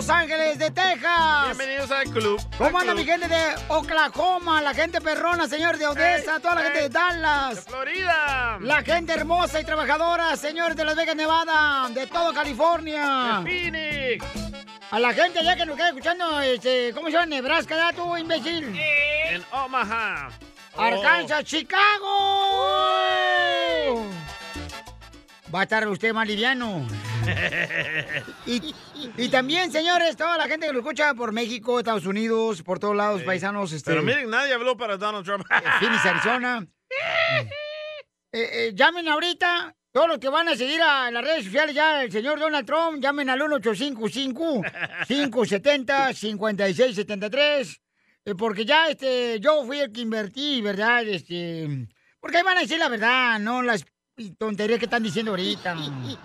Los Ángeles de Texas. Bienvenidos al club. ¿Cómo anda mi gente de Oklahoma? La gente perrona, señor de Odessa, toda la gente de Dallas. Florida. La gente hermosa y trabajadora, señor de Las Vegas, Nevada, de todo California. De Phoenix. A la gente ya que nos queda escuchando, este, ¿cómo se llama? Nebraska, ¿ya tú, imbécil? En Omaha. Arkansas, Chicago. Va a estar usted más liviano. Y, y también, señores, toda la gente que lo escucha por México, Estados Unidos, por todos lados, paisanos, este, Pero miren, nadie habló para Donald Trump. Phoenix, Arizona. Eh, eh, llamen ahorita, todos los que van a seguir a las redes sociales ya, el señor Donald Trump, llamen al 1855-570-5673, eh, porque ya este, yo fui el que invertí, ¿verdad? Este, porque ahí van a decir la verdad, no las tonterías que están diciendo ahorita.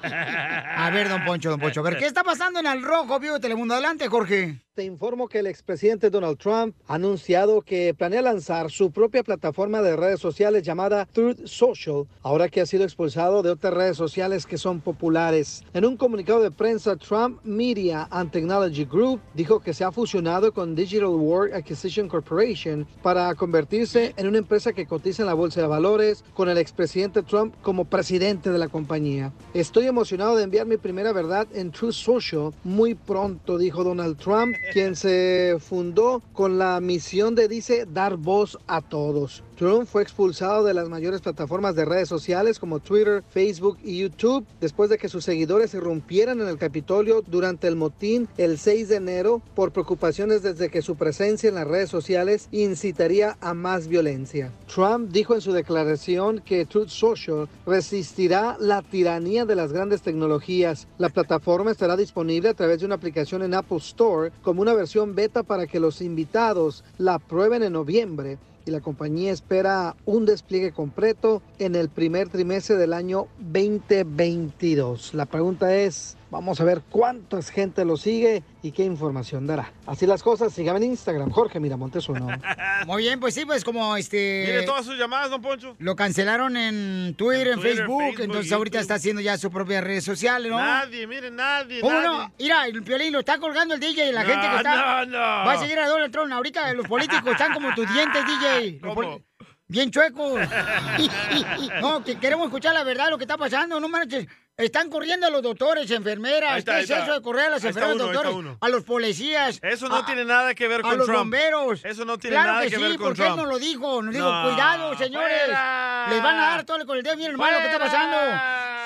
A ver, don Poncho, don Poncho, a ver, ¿qué está pasando en el rojo, vivo de Telemundo? Adelante, Jorge. Te informo que el expresidente Donald Trump ha anunciado que planea lanzar su propia plataforma de redes sociales llamada Truth Social, ahora que ha sido expulsado de otras redes sociales que son populares. En un comunicado de prensa, Trump Media and Technology Group dijo que se ha fusionado con Digital World Acquisition Corporation para convertirse en una empresa que cotiza en la bolsa de valores con el expresidente Trump como presidente de la compañía. Estoy emocionado de enviar mi primera verdad en Truth Social muy pronto, dijo Donald Trump, quien se fundó con la misión de, dice, dar voz a todos. Trump fue expulsado de las mayores plataformas de redes sociales como Twitter, Facebook y YouTube después de que sus seguidores irrumpieran en el Capitolio durante el motín el 6 de enero por preocupaciones desde que su presencia en las redes sociales incitaría a más violencia. Trump dijo en su declaración que Truth Social resistirá la tiranía de las grandes tecnologías. La plataforma estará disponible a través de una aplicación en Apple Store como una versión beta para que los invitados la prueben en noviembre y la compañía espera un despliegue completo en el primer trimestre del año 2022. La pregunta es, vamos a ver cuánta gente lo sigue y qué información dará. Así las cosas, síganme en Instagram, Jorge Miramontes uno. Muy bien, pues sí, pues como este... Mire todas sus llamadas, don Poncho. Lo cancelaron en Twitter, en, En Twitter, Facebook, Facebook, entonces ahorita está haciendo ya sus propias redes sociales, ¿no? Nadie, mire, nadie, ¿Cómo nadie. no? Mira, el Piolín lo está colgando el DJ y la No, gente que está... no, no. Va a seguir a Donald Trump. Ahorita los políticos están como tus dientes, DJ. Poli- Bien chuecos. no, que queremos escuchar la verdad, lo que está pasando. No manches. Están corriendo a los doctores, enfermeras. Ahí está, ¿Qué es eso de correr a las Ahí enfermeras, uno, doctores? A los policías. Eso no a- tiene nada que ver con a los Trump. bomberos. Eso no tiene claro nada que, que sí, ver con porque Trump. él nos lo dijo. Nos dijo, No, cuidado, señores. fuera. Les van a dar todo con el dedo. Miren, hermano, que está pasando.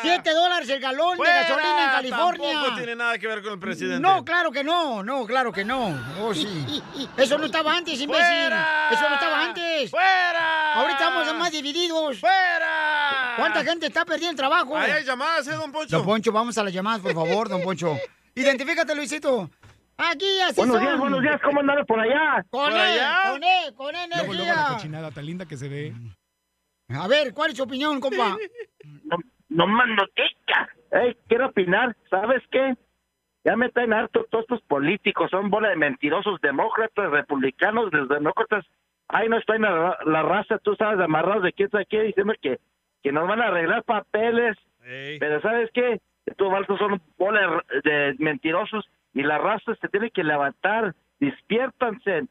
Siete dólares el galón Fuera, de gasolina en California. Tampoco tiene nada que ver con el presidente. No, claro que no, no, claro que no. Oh, sí. Eso no estaba antes, imbécil. ¡Fuera! Eso no estaba antes. ¡Fuera! Ahorita estamos más divididos. ¡Fuera! ¿Cuánta gente está perdiendo el trabajo? Ahí hay llamadas, ¿eh, don Poncho? Don Poncho, vamos a las llamadas, por favor, don Poncho. Identifícate, Luisito. Aquí, así Buenos son. días, buenos días, ¿cómo andan por allá? Con ¿Por él, allá? con él, con él, Luego, luego la energía. cochinada tan linda que se ve. A ver, ¿cuál es su opinión, compa? No más notica. Ey, quiero opinar, ¿sabes qué? Ya me traen harto todos estos políticos, son bola de mentirosos, demócratas, republicanos, los demócratas. Ay, no está en la, la raza, tú sabes, amarrados de quién sabe qué, diciendo que, que nos van a arreglar papeles. Pero ¿sabes qué? Estos balsos son bola de, mentirosos y la raza se tiene que levantar, despiértanse.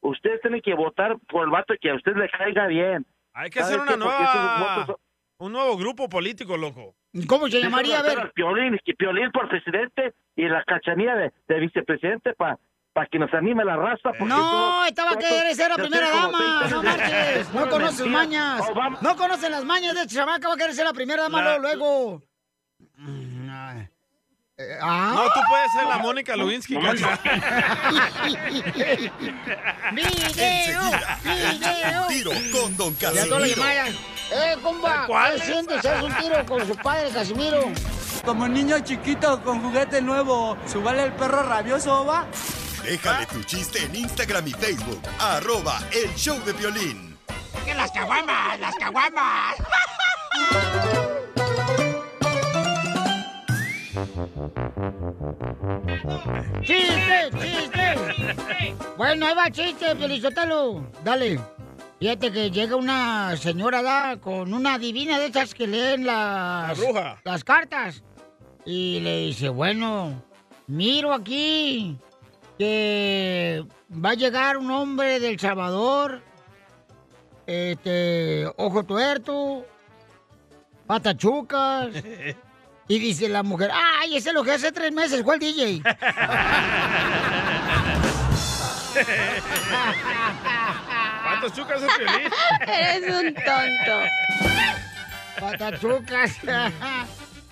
Ustedes tienen que votar por el vato que a usted le caiga bien. Hay que hacer ¿Sabes una qué? Nueva... son- Un nuevo grupo político, loco. ¿Cómo se llamaría? A ver. Piolín, Piolín por presidente y la cachanilla de, de vicepresidente para que nos anime la raza. porque No, estaba que ser la primera dama. No marches. No Pura conoce sus mentira. mañas. Obama- No conocen las mañas de este chamaca. Va a querer ser la primera dama La- luego, luego. Eh, ah. No, tú puedes ser la Mónica Lewinsky, cacha. ¡Video! ¡Video! Tiro con Don Casimiro. ¡Eh, compa! ¿Cuál? ¿Qué sientes? ¿Haz un tiro con su padre, Casimiro? Como niño chiquito con juguete nuevo, ¿subale el perro rabioso, va? Déjale tu chiste en Instagram y Facebook. Arroba El Show de Violín. ¡Que las caguamas! ¡Las caguamas! ¡Chiste, chiste! Bueno, ahí va chiste, Pelizotelo. Dale. Fíjate que llega una señora ¿da? con una divina de esas que leen las... La bruja. Las cartas. Y le dice, bueno, Miro aquí que va a llegar un hombre del Salvador, este, ojo tuerto, patachucas, y dice la mujer, ay, ese es lo que hace tres meses fue el DJ. ¿Cuántos chucas es Piolín? Eres un tonto. Patachucas.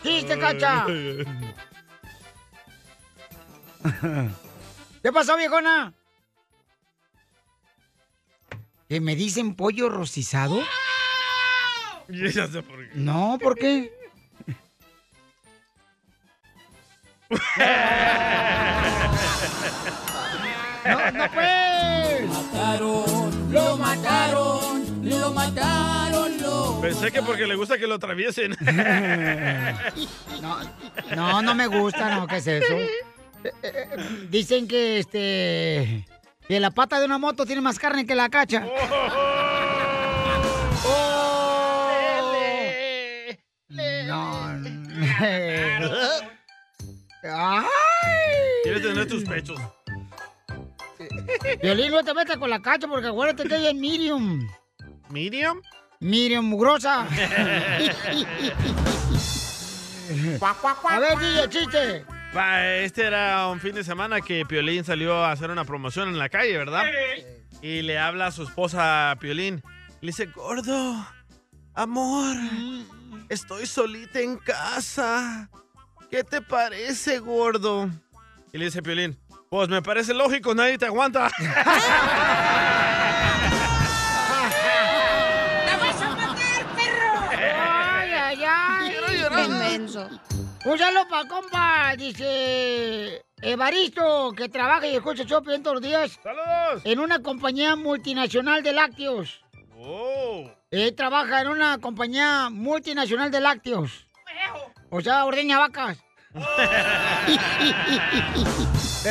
¡Chiste, cacha! ¿Qué pasó, viejona? ¿Que me dicen pollo rostizado? Ya sé por qué. No, ¿por qué? No, no pues. Mataron, lo mataron, lo mataron, lo. Pensé que porque le gusta que lo atraviesen. No, no, no me gusta, no, ¿qué es eso? Eh, eh, Dicen que este que la pata de una moto tiene más carne que la cacha. Oh. No. Ay. Quieres tener tus pechos. Violín, no te metas con la cacha porque acuérdate que ella es medium. ¿Medium? Medium mugrosa. A ver, DJ, chiste. Este era un fin de semana que Piolín salió a hacer una promoción en la calle, ¿verdad? Y le habla a su esposa Piolín. Le dice, gordo, amor, estoy solita en casa. ¿Qué te parece, gordo? Y le dice Piolín, pues me parece lógico, nadie te aguanta. Ay, ay, ay. Qué. Un saludo para compa, dice Evaristo, que trabaja y escucha Choplin todos los días. ¡Saludos! En una compañía multinacional de lácteos. Oh. Él trabaja en una compañía multinacional de lácteos. O sea, ordeña vacas.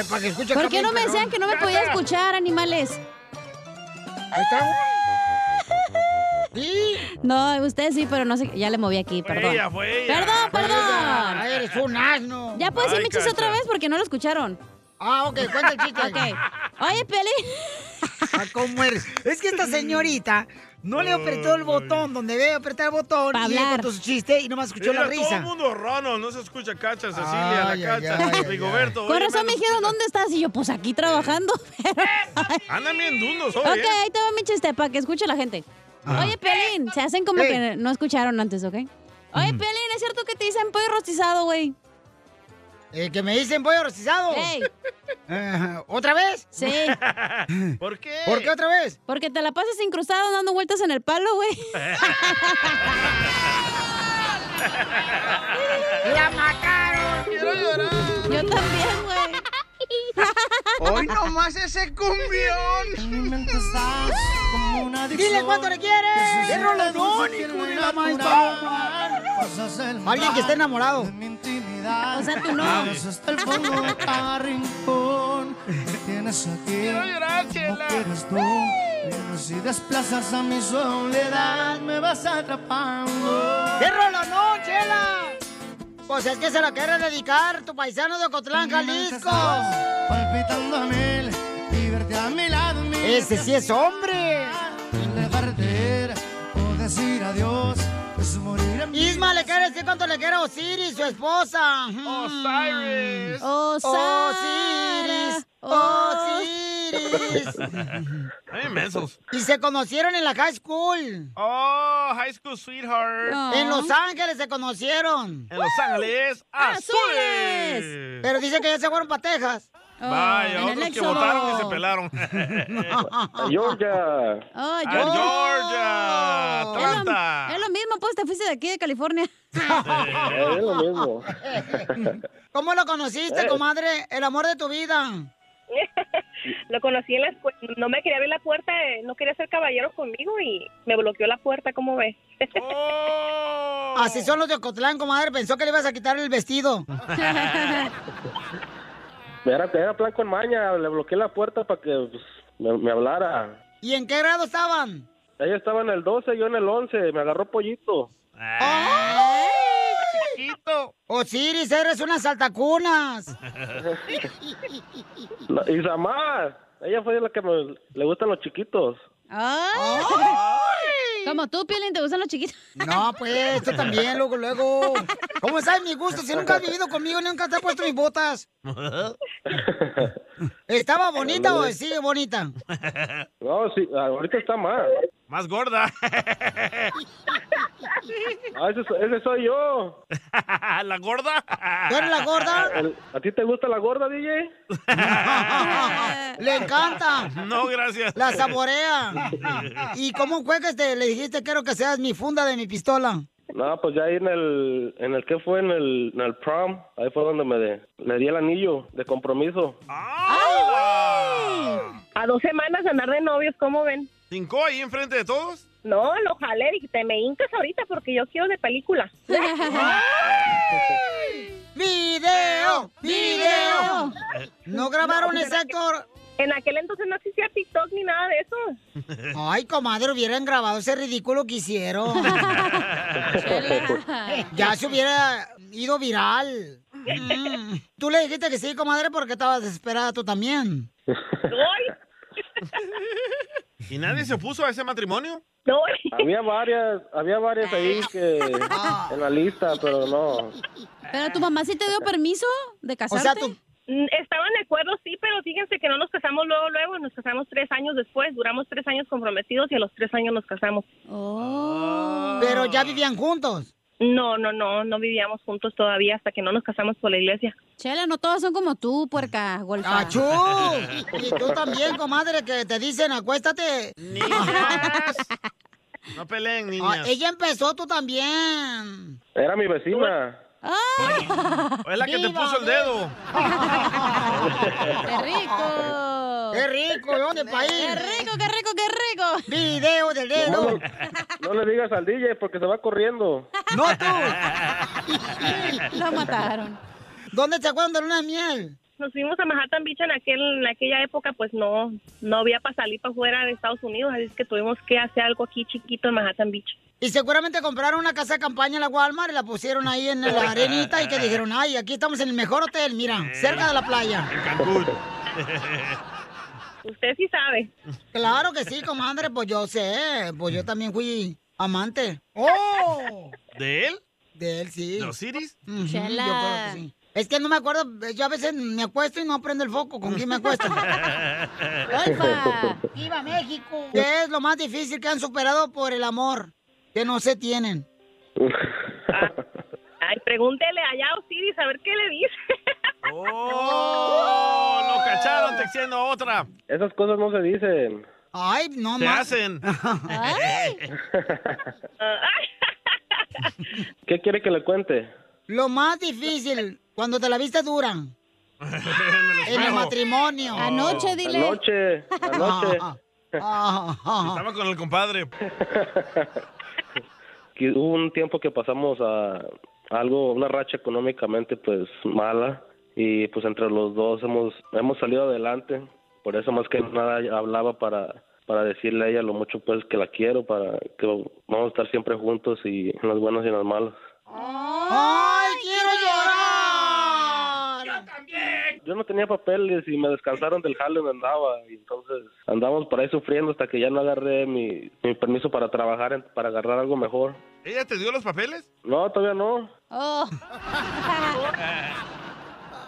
Para que escuche ¿Por qué no me perrón. decían que no me podía escuchar, animales? Ahí está. Sí. No, usted sí, pero no sé. Ya le moví aquí, perdón. ella, fue ella. Perdón, Ay, perdón. eres un asno. Ya puedes decir mi chiste otra vez porque no lo escucharon. Ah, ok, cuenta el chiste. Ok. Oye, Peli. Ah, ¿Cómo eres? Es que esta señorita no le apretó el botón donde debe apretar el botón Pa' y le hablar. contó su chiste y nomás escuchó Mira, la todo el risa. mundo rano, no se escucha Cacha, Cecilia, Ay, la Cacha, Rigoberto. Con oye, razón me dijeron, escucha. ¿dónde estás? Y yo, pues aquí trabajando. Andan bien dundos hoy, ok, ¿eh? ahí te va mi chiste para que escuche la gente. Ah. Oye, Pelín, se hacen como que no escucharon antes, ¿ok? Oye, Pelín, ¿es cierto que te dicen pollo rostizado, güey? Eh, que me dicen pollo rostizado. Eh, ¿Otra vez? sí. ¿Por qué? ¿Por qué otra vez? Porque te la pasas incrustado dando vueltas en el palo, güey. ¡La mataron! Quiero llorar. Yo también, güey. Hoy nomás ese cumbión. ¡Dile cuánto le quieres! ¡Qué rolonón, hijo de la paloma! Alguien que esté enamorado. O sea, tú no. Hasta el fondo de cada rincón me tienes aquí. Quiero llorar, Chela. quieres tú. Pero si desplazas a mi soledad, me vas atrapando. ¡Qué rolonón, chela! Pues es que se la quiere dedicar tu paisano de Ocotlán, Jalisco. Palpitando a mil y verte a mi lado. mi Ese sí es hombre. Ir o decir adiós Isma le quiere decir cuánto le quiere a Osiris, su esposa. Osiris. Osiris. Osiris. Ay, inmensos. y se conocieron en la high school. Oh, High School Sweetheart. No. En Los Ángeles se conocieron. En Los Ángeles Azules. Azules. Pero dice que ya se fueron para Texas. Oh, Vaya, otros que votaron y se pelaron. Georgia. Oh. Georgia, Es lo, Atlanta. es lo mismo, pues te fuiste de aquí de California. Eh, es lo mismo. ¿Cómo lo conociste, comadre? El amor de tu vida. Lo conocí en la escuela, no me quería abrir la puerta, eh, no quería ser caballero conmigo y me bloqueó la puerta, ¿cómo ves? Oh. Así son los de Ocotlán, comadre. Pensó que le ibas a quitar el vestido. Era, era plan con maña, le bloqueé la puerta para que pues, me, me hablara. ¿Y en qué grado estaban? Ella estaba en el 12, yo en el 11, me agarró pollito. Ay, chiquito. Osiris, eres una saltacunas. No, y Samar, ella fue la que me- le gustan los chiquitos. ¡Ay! Como tú, Piolín, ¿te gustan los chiquitos? No, pues, tú también, luego, luego. ¿Cómo sabes mi gusto? Si nunca has vivido conmigo, nunca te has puesto mis botas. ¿Estaba bonita o sigue bonita? No, sí, ahorita está más. Más gorda. Ah, ese, ese soy yo. ¿La gorda? ¿Tú eres la gorda? El- ¿A ti te gusta la gorda, DJ? Le encanta. No, gracias. La saborea. ¿Y cómo fue que te, le dijiste quiero que seas mi funda de mi pistola? No, pues ya ahí en el, en el que fue en el, en el prom, ahí fue donde me de- le di el anillo de compromiso. A dos semanas de andar de novios, ¿cómo ven? ¿Cincó ahí enfrente de todos? No, lo jalé y te me hincas ahorita porque yo quiero de película. ¡Video! ¡Video! ¿No grabaron ese actor? En aquel entonces no existía TikTok ni nada de eso. Ay, comadre, hubieran grabado ese ridículo que hicieron. ya se hubiera ido viral. Mm. Tú le dijiste que sí, comadre, porque estabas desesperada tú también. ¿Y nadie se opuso a ese matrimonio? No. Había varias, había varias ahí que en la lista, pero no. ¿Pero tu mamá sí te dio permiso de casarte? Mm, Estaban de acuerdo, sí, pero fíjense que no nos casamos luego, luego, nos casamos tres años después, duramos tres años comprometidos y a los tres años nos casamos. Pero ya vivían juntos. No, no, no, no vivíamos juntos todavía hasta que no nos casamos por la iglesia. Chela, no todos son como tú, puerca, golfa. ¡Achú! Y tú también, comadre, que te dicen acuéstate. No peleen, Ah, niñas. ella empezó, tú también. Era mi vecina. Es la que te puso el dedo. ¡Qué rico! ¡Qué rico! ¿Dónde país? ¡Qué rico, qué rico, qué rico! Video del No, dedo. no le digas al DJ porque se va corriendo. No tú. Lo mataron. ¿Dónde te acuerdan de luna de miel? Nos fuimos a Manhattan Beach en, aquel, en aquella época, pues no, no había para salir para fuera de Estados Unidos, así es que tuvimos que hacer algo aquí chiquito en Manhattan Beach. Y seguramente compraron una casa de campaña en la Walmart y la pusieron ahí en la arenita y que dijeron, ay, aquí estamos en el mejor hotel, mira, cerca de la playa. Cancún. Usted sí sabe. Claro que sí, comadre, pues yo sé, pues yo también fui amante. ¡Oh! ¿De él? De él, sí. ¿De Osiris? Ujú, Chela. yo creo que sí. Es que no me acuerdo, yo a veces me acuesto y no prendo el foco. ¿Con quién me acuesto? ¡Viva México! ¿Qué es lo más difícil que han superado por el amor? Que no se tienen. Ay, pregúntele allá a Osiris a ver qué le dice. ¡Oh! Lo cacharon texteando a otra. Esas cosas no se dicen. Ay, no Se más. hacen. ¡Ay! ¿Qué quiere que le cuente? Lo más difícil, cuando te la viste dura. En el matrimonio. Anoche, dile. Anoche, anoche. Ah, ah. Estaba con el compadre. que hubo un tiempo que pasamos a algo, una racha económicamente pues mala y pues entre los dos hemos hemos salido adelante. Por eso más que nada hablaba para para decirle a ella lo mucho pues que la quiero, para que vamos a estar siempre juntos y en las buenas y en las malas. ¡Ay, quiero llorar! Yo también. Yo no tenía papeles y me descansaron del jale donde andaba y entonces andamos por ahí sufriendo hasta que ya no agarré mi, mi permiso para trabajar, para agarrar algo mejor. ¿Ella te dio los papeles? No, todavía no. Oh.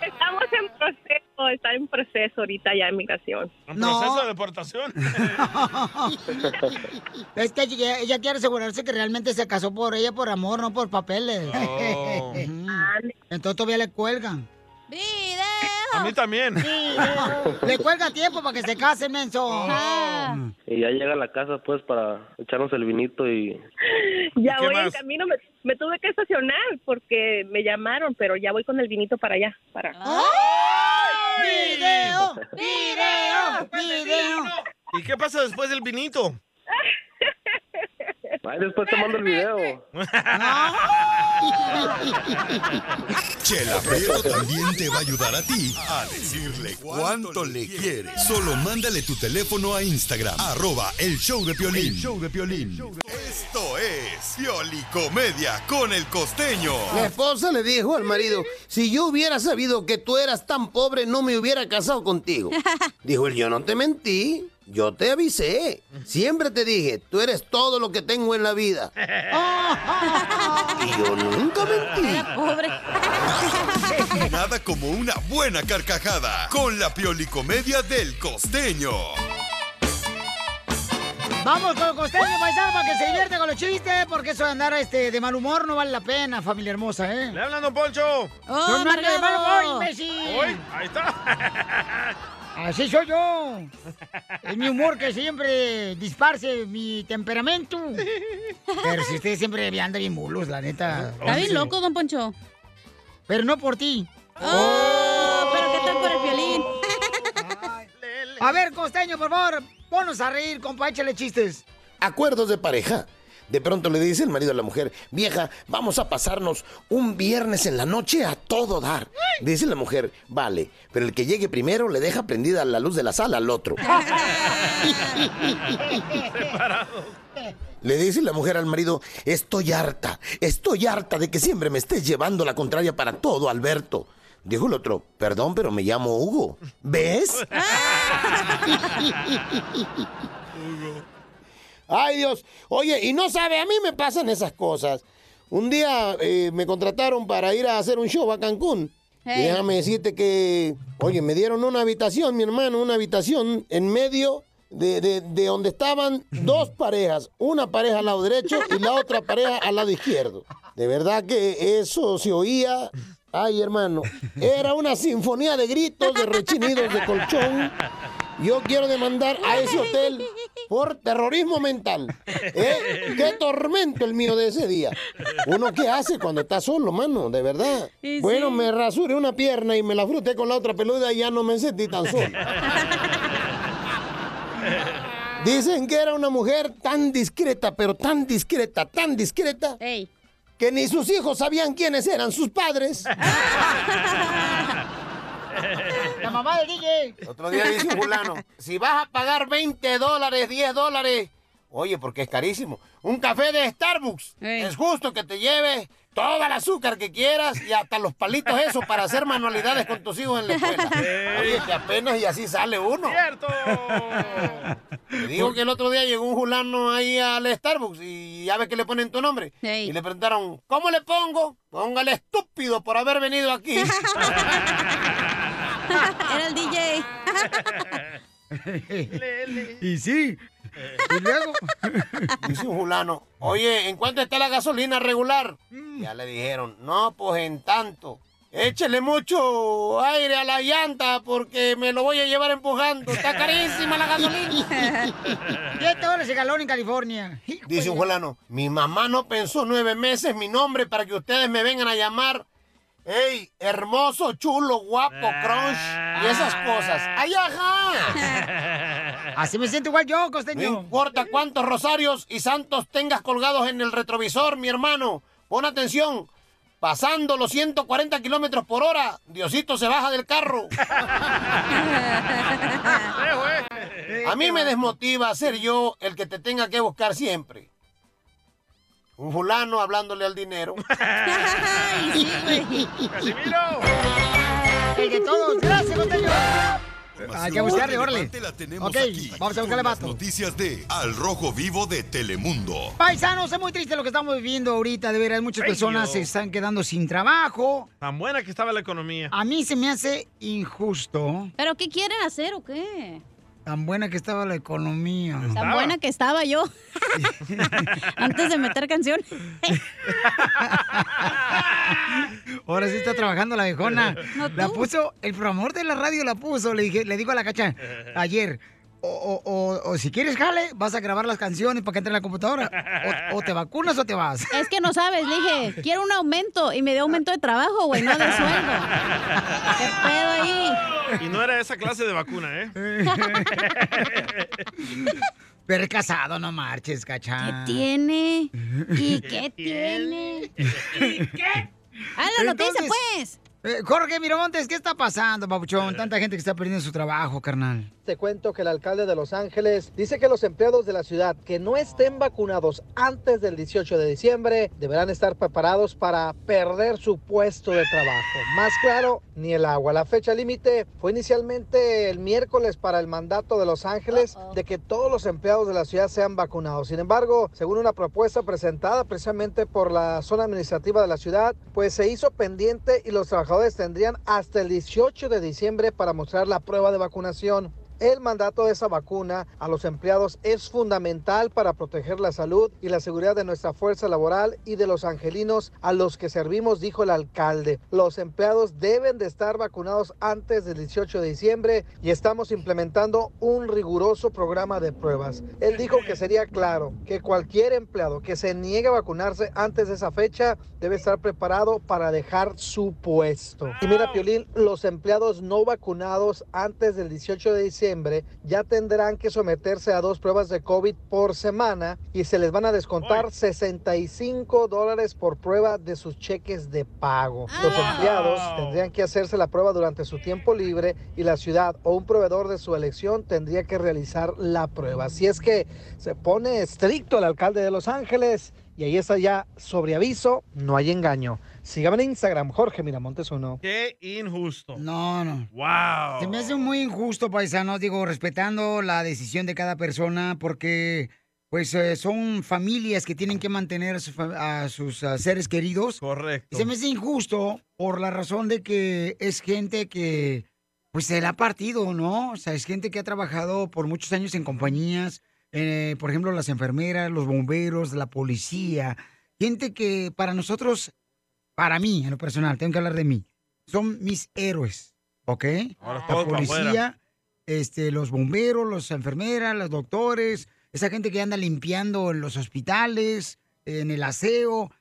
Estamos en proceso, está en proceso ahorita ya de migración. ¿En No. proceso de deportación? Es que ella, ella quiere asegurarse que realmente se casó por ella por amor, no por papeles. Oh. Entonces todavía le cuelgan. ¡Video! A mí también. Le cuelga tiempo para que se case, menso. Y ya llega a la casa pues para echarnos el vinito y Ya voy en más? camino, me, me tuve que estacionar porque me llamaron, pero ya voy con el vinito para allá. Para... ¡Video! ¡Video! ¡Video! ¿Y qué pasa después del vinito? Ay, después te mando el video. Chela Prieto también te va a ayudar a ti a decirle cuánto le quiere. Solo mándale tu teléfono a Instagram, arroba el show de Piolín. show de Piolín. Esto es es Piolicomedia con el costeño. La esposa le dijo al marido, si yo hubiera sabido que tú eras tan pobre, no me hubiera casado contigo. Dijo él, yo no te mentí, yo te avisé. Siempre te dije, tú eres todo lo que tengo en la vida. Y yo nunca mentí. Pobre. Nada como una buena carcajada con la Piolicomedia del costeño. Vamos con el costeño paisano para que se divierte con los chistes, porque eso de andar este, de mal humor no vale la pena, familia hermosa, ¿eh? ¡Le hablan, don Poncho! ¡Oh, ¡No de mal humor, imbécil! ¡Uy! ¡Ahí está! Así soy yo. Es mi humor que siempre disparce mi temperamento. Pero si usted siempre anda bien mulos, la neta. Está bien loco, don Poncho. Pero no por ti. ¡Oh! ¿Pero qué tal por el violín? A ver, costeño, por favor, ponos a reír, compa, échale chistes. Acuerdos de pareja. De pronto le dice el marido a la mujer, vieja, vamos a pasarnos un viernes en la noche a todo dar. Dice la mujer, vale, pero el que llegue primero le deja prendida la luz de la sala al otro. Le dice la mujer al marido, estoy harta, estoy harta de que siempre me estés llevando la contraria para todo, Alberto. Dijo el otro, perdón, pero me llamo Hugo. ¿Ves? Ay Dios, oye, y no sabe, a mí me pasan esas cosas. Un día eh, me contrataron para ir a hacer un show a Cancún. Hey. Y déjame decirte que, oye, me dieron una habitación, mi hermano, una habitación en medio de, de- de donde estaban dos parejas. Una pareja al lado derecho y la otra pareja al lado izquierdo. De verdad que eso se oía. Ay, hermano, era una sinfonía de gritos, de rechinidos, de colchón. Yo quiero demandar a ese hotel por terrorismo mental. ¿Eh? ¡Qué tormento el mío de ese día! ¿Uno qué hace cuando está solo, mano? De verdad. Y Bueno, sí. me rasuré una pierna y me la fruté con la otra peluda y ya no me sentí tan solo. Dicen que era una mujer tan discreta, pero tan discreta, tan discreta, Ey. que ni sus hijos sabían quiénes eran sus padres. Mamá del DJ. Otro día dice un fulano, si vas a pagar 20 dólares, 10 dólares, oye, porque es carísimo, un café de Starbucks, es justo que te lleves todo el azúcar que quieras y hasta los palitos esos para hacer manualidades con tus hijos en la escuela. Oye, que apenas y así sale uno. ¡Cierto! Te digo que el otro día llegó un fulano ahí al Starbucks y ya ves que le ponen tu nombre. Y le preguntaron, ¿cómo le pongo? Póngale estúpido por haber venido aquí. Era el DJ. Y sí. Y luego. Dice un fulano, oye, ¿en cuánto está la gasolina regular? Ya le dijeron, no, pues en tanto. Échele mucho aire a la llanta porque me lo voy a llevar empujando. Está carísima la gasolina. 10 dólares el galón en California. Dice un fulano, mi mamá no pensó nueve meses mi nombre para que ustedes me vengan a llamar. ¡Ey, hermoso, chulo, guapo, crunch! Y esas cosas. ¡Ay, ajá! Así me siento igual yo, No costeño. importa cuántos rosarios y santos tengas colgados en el retrovisor, mi hermano. Pon atención. Pasando los 140 kilómetros por hora, Diosito se baja del carro. A mí me desmotiva ser yo el que te tenga que buscar siempre. Un fulano hablándole al dinero. Sí. ¡Casimiro! El de todos. Gracias, costeño. Hay que buscarle, tenemos Ok, aquí, vamos a buscarle vato. noticias de Al Rojo Vivo de Telemundo. Paisanos, es muy triste lo que estamos viviendo ahorita. De veras, muchas personas se están quedando sin trabajo. Tan buena que estaba la economía. A mí se me hace injusto. ¿Pero qué quieren hacer o qué? Tan buena que estaba la economía. Tan Estaba. buena que estaba yo. Antes de meter canción. Ahora sí está trabajando la viejona. No, la puso, el promotor de la radio la puso. Le dije, le digo a la cacha ayer. O, o- o- o si quieres jale, vas a grabar las canciones para que entre en la computadora. O, o te vacunas o te vas. Es que no sabes, le dije, quiero un aumento. Y me dio aumento de trabajo, güey, no de sueldo. ¿Qué pedo ahí? Y no era esa clase de vacuna, ¿eh? Pero casado, no marches, ¿Qué cacha. tiene? ¿Y qué tiene? ¡Ah, la noticia, Entonces- pues! Eh, Jorge Miramontes, ¿qué está pasando, papuchón? Tanta gente que está perdiendo su trabajo, carnal. Te cuento que el alcalde de Los Ángeles dice que los empleados de la ciudad que no estén vacunados antes del 18 de diciembre deberán estar preparados para perder su puesto de trabajo. Más claro, ni el agua. La fecha límite fue inicialmente el miércoles para el mandato de Los Ángeles de que todos los empleados de la ciudad sean vacunados. Sin embargo, según una propuesta presentada precisamente por la zona administrativa de la ciudad, pues se hizo pendiente y los trabajadores tendrían hasta el 18 de diciembre para mostrar la prueba de vacunación. El mandato de esa vacuna a los empleados es fundamental para proteger la salud y la seguridad de nuestra fuerza laboral y de los angelinos a los que servimos, dijo el alcalde. Los empleados deben de estar vacunados antes del 18 de diciembre y estamos implementando un riguroso programa de pruebas. Él dijo que sería claro que cualquier empleado que se niegue a vacunarse antes de esa fecha debe estar preparado para dejar su puesto. Y mira, Piolín, los empleados no vacunados antes del 18 de diciembre ya tendrán que someterse a dos pruebas de COVID por semana y se les van a descontar 65 dólares por prueba de sus cheques de pago. Los empleados tendrían que hacerse la prueba durante su tiempo libre y la ciudad o un proveedor de su elección tendría que realizar la prueba. Así es que se pone estricto el alcalde de Los Ángeles y ahí está ya sobre aviso, no hay engaño. Sígame en Instagram, Jorge Miramontes uno. Qué injusto. No, no. Wow. Se me hace muy injusto, paisanos, digo, respetando la decisión de cada persona, porque pues eh, son familias que tienen que mantener a, su fa- a sus seres queridos. Correcto. Y se me hace injusto por la razón de que es gente que pues se la ha partido, ¿no? O sea, es gente que ha trabajado por muchos años en compañías, eh, por ejemplo, las enfermeras, los bomberos, la policía, gente que para nosotros, para mí, en lo personal, tengo que hablar de mí, son mis héroes, ¿ok? Ahora la policía, este, los bomberos, las enfermeras, los doctores, esa gente que anda limpiando en los hospitales, en el aseo.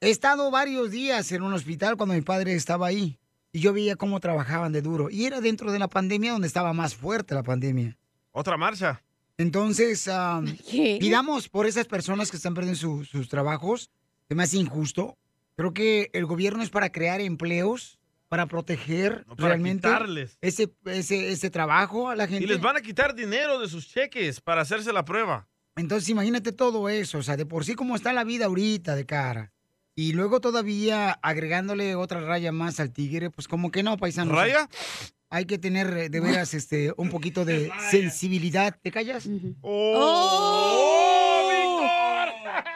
He estado varios días en un hospital cuando mi padre estaba ahí y yo veía cómo trabajaban de duro. Y era dentro de la pandemia donde estaba más fuerte la pandemia. Otra marcha. Entonces, am, pidamos por esas personas que están perdiendo su- sus trabajos. Se me hace injusto. Creo que el gobierno es para crear empleos, para proteger para realmente quitarles. ese, ese, ese trabajo a la gente. Y les van a quitar dinero de sus cheques para hacerse la prueba. Entonces, imagínate todo eso, o sea, de por sí como está la vida ahorita de cara. Y luego todavía agregándole otra raya más al tigre, pues como que no, paisanos. ¿Raya? Hay que tener de veras este un poquito de sensibilidad. ¿Te callas?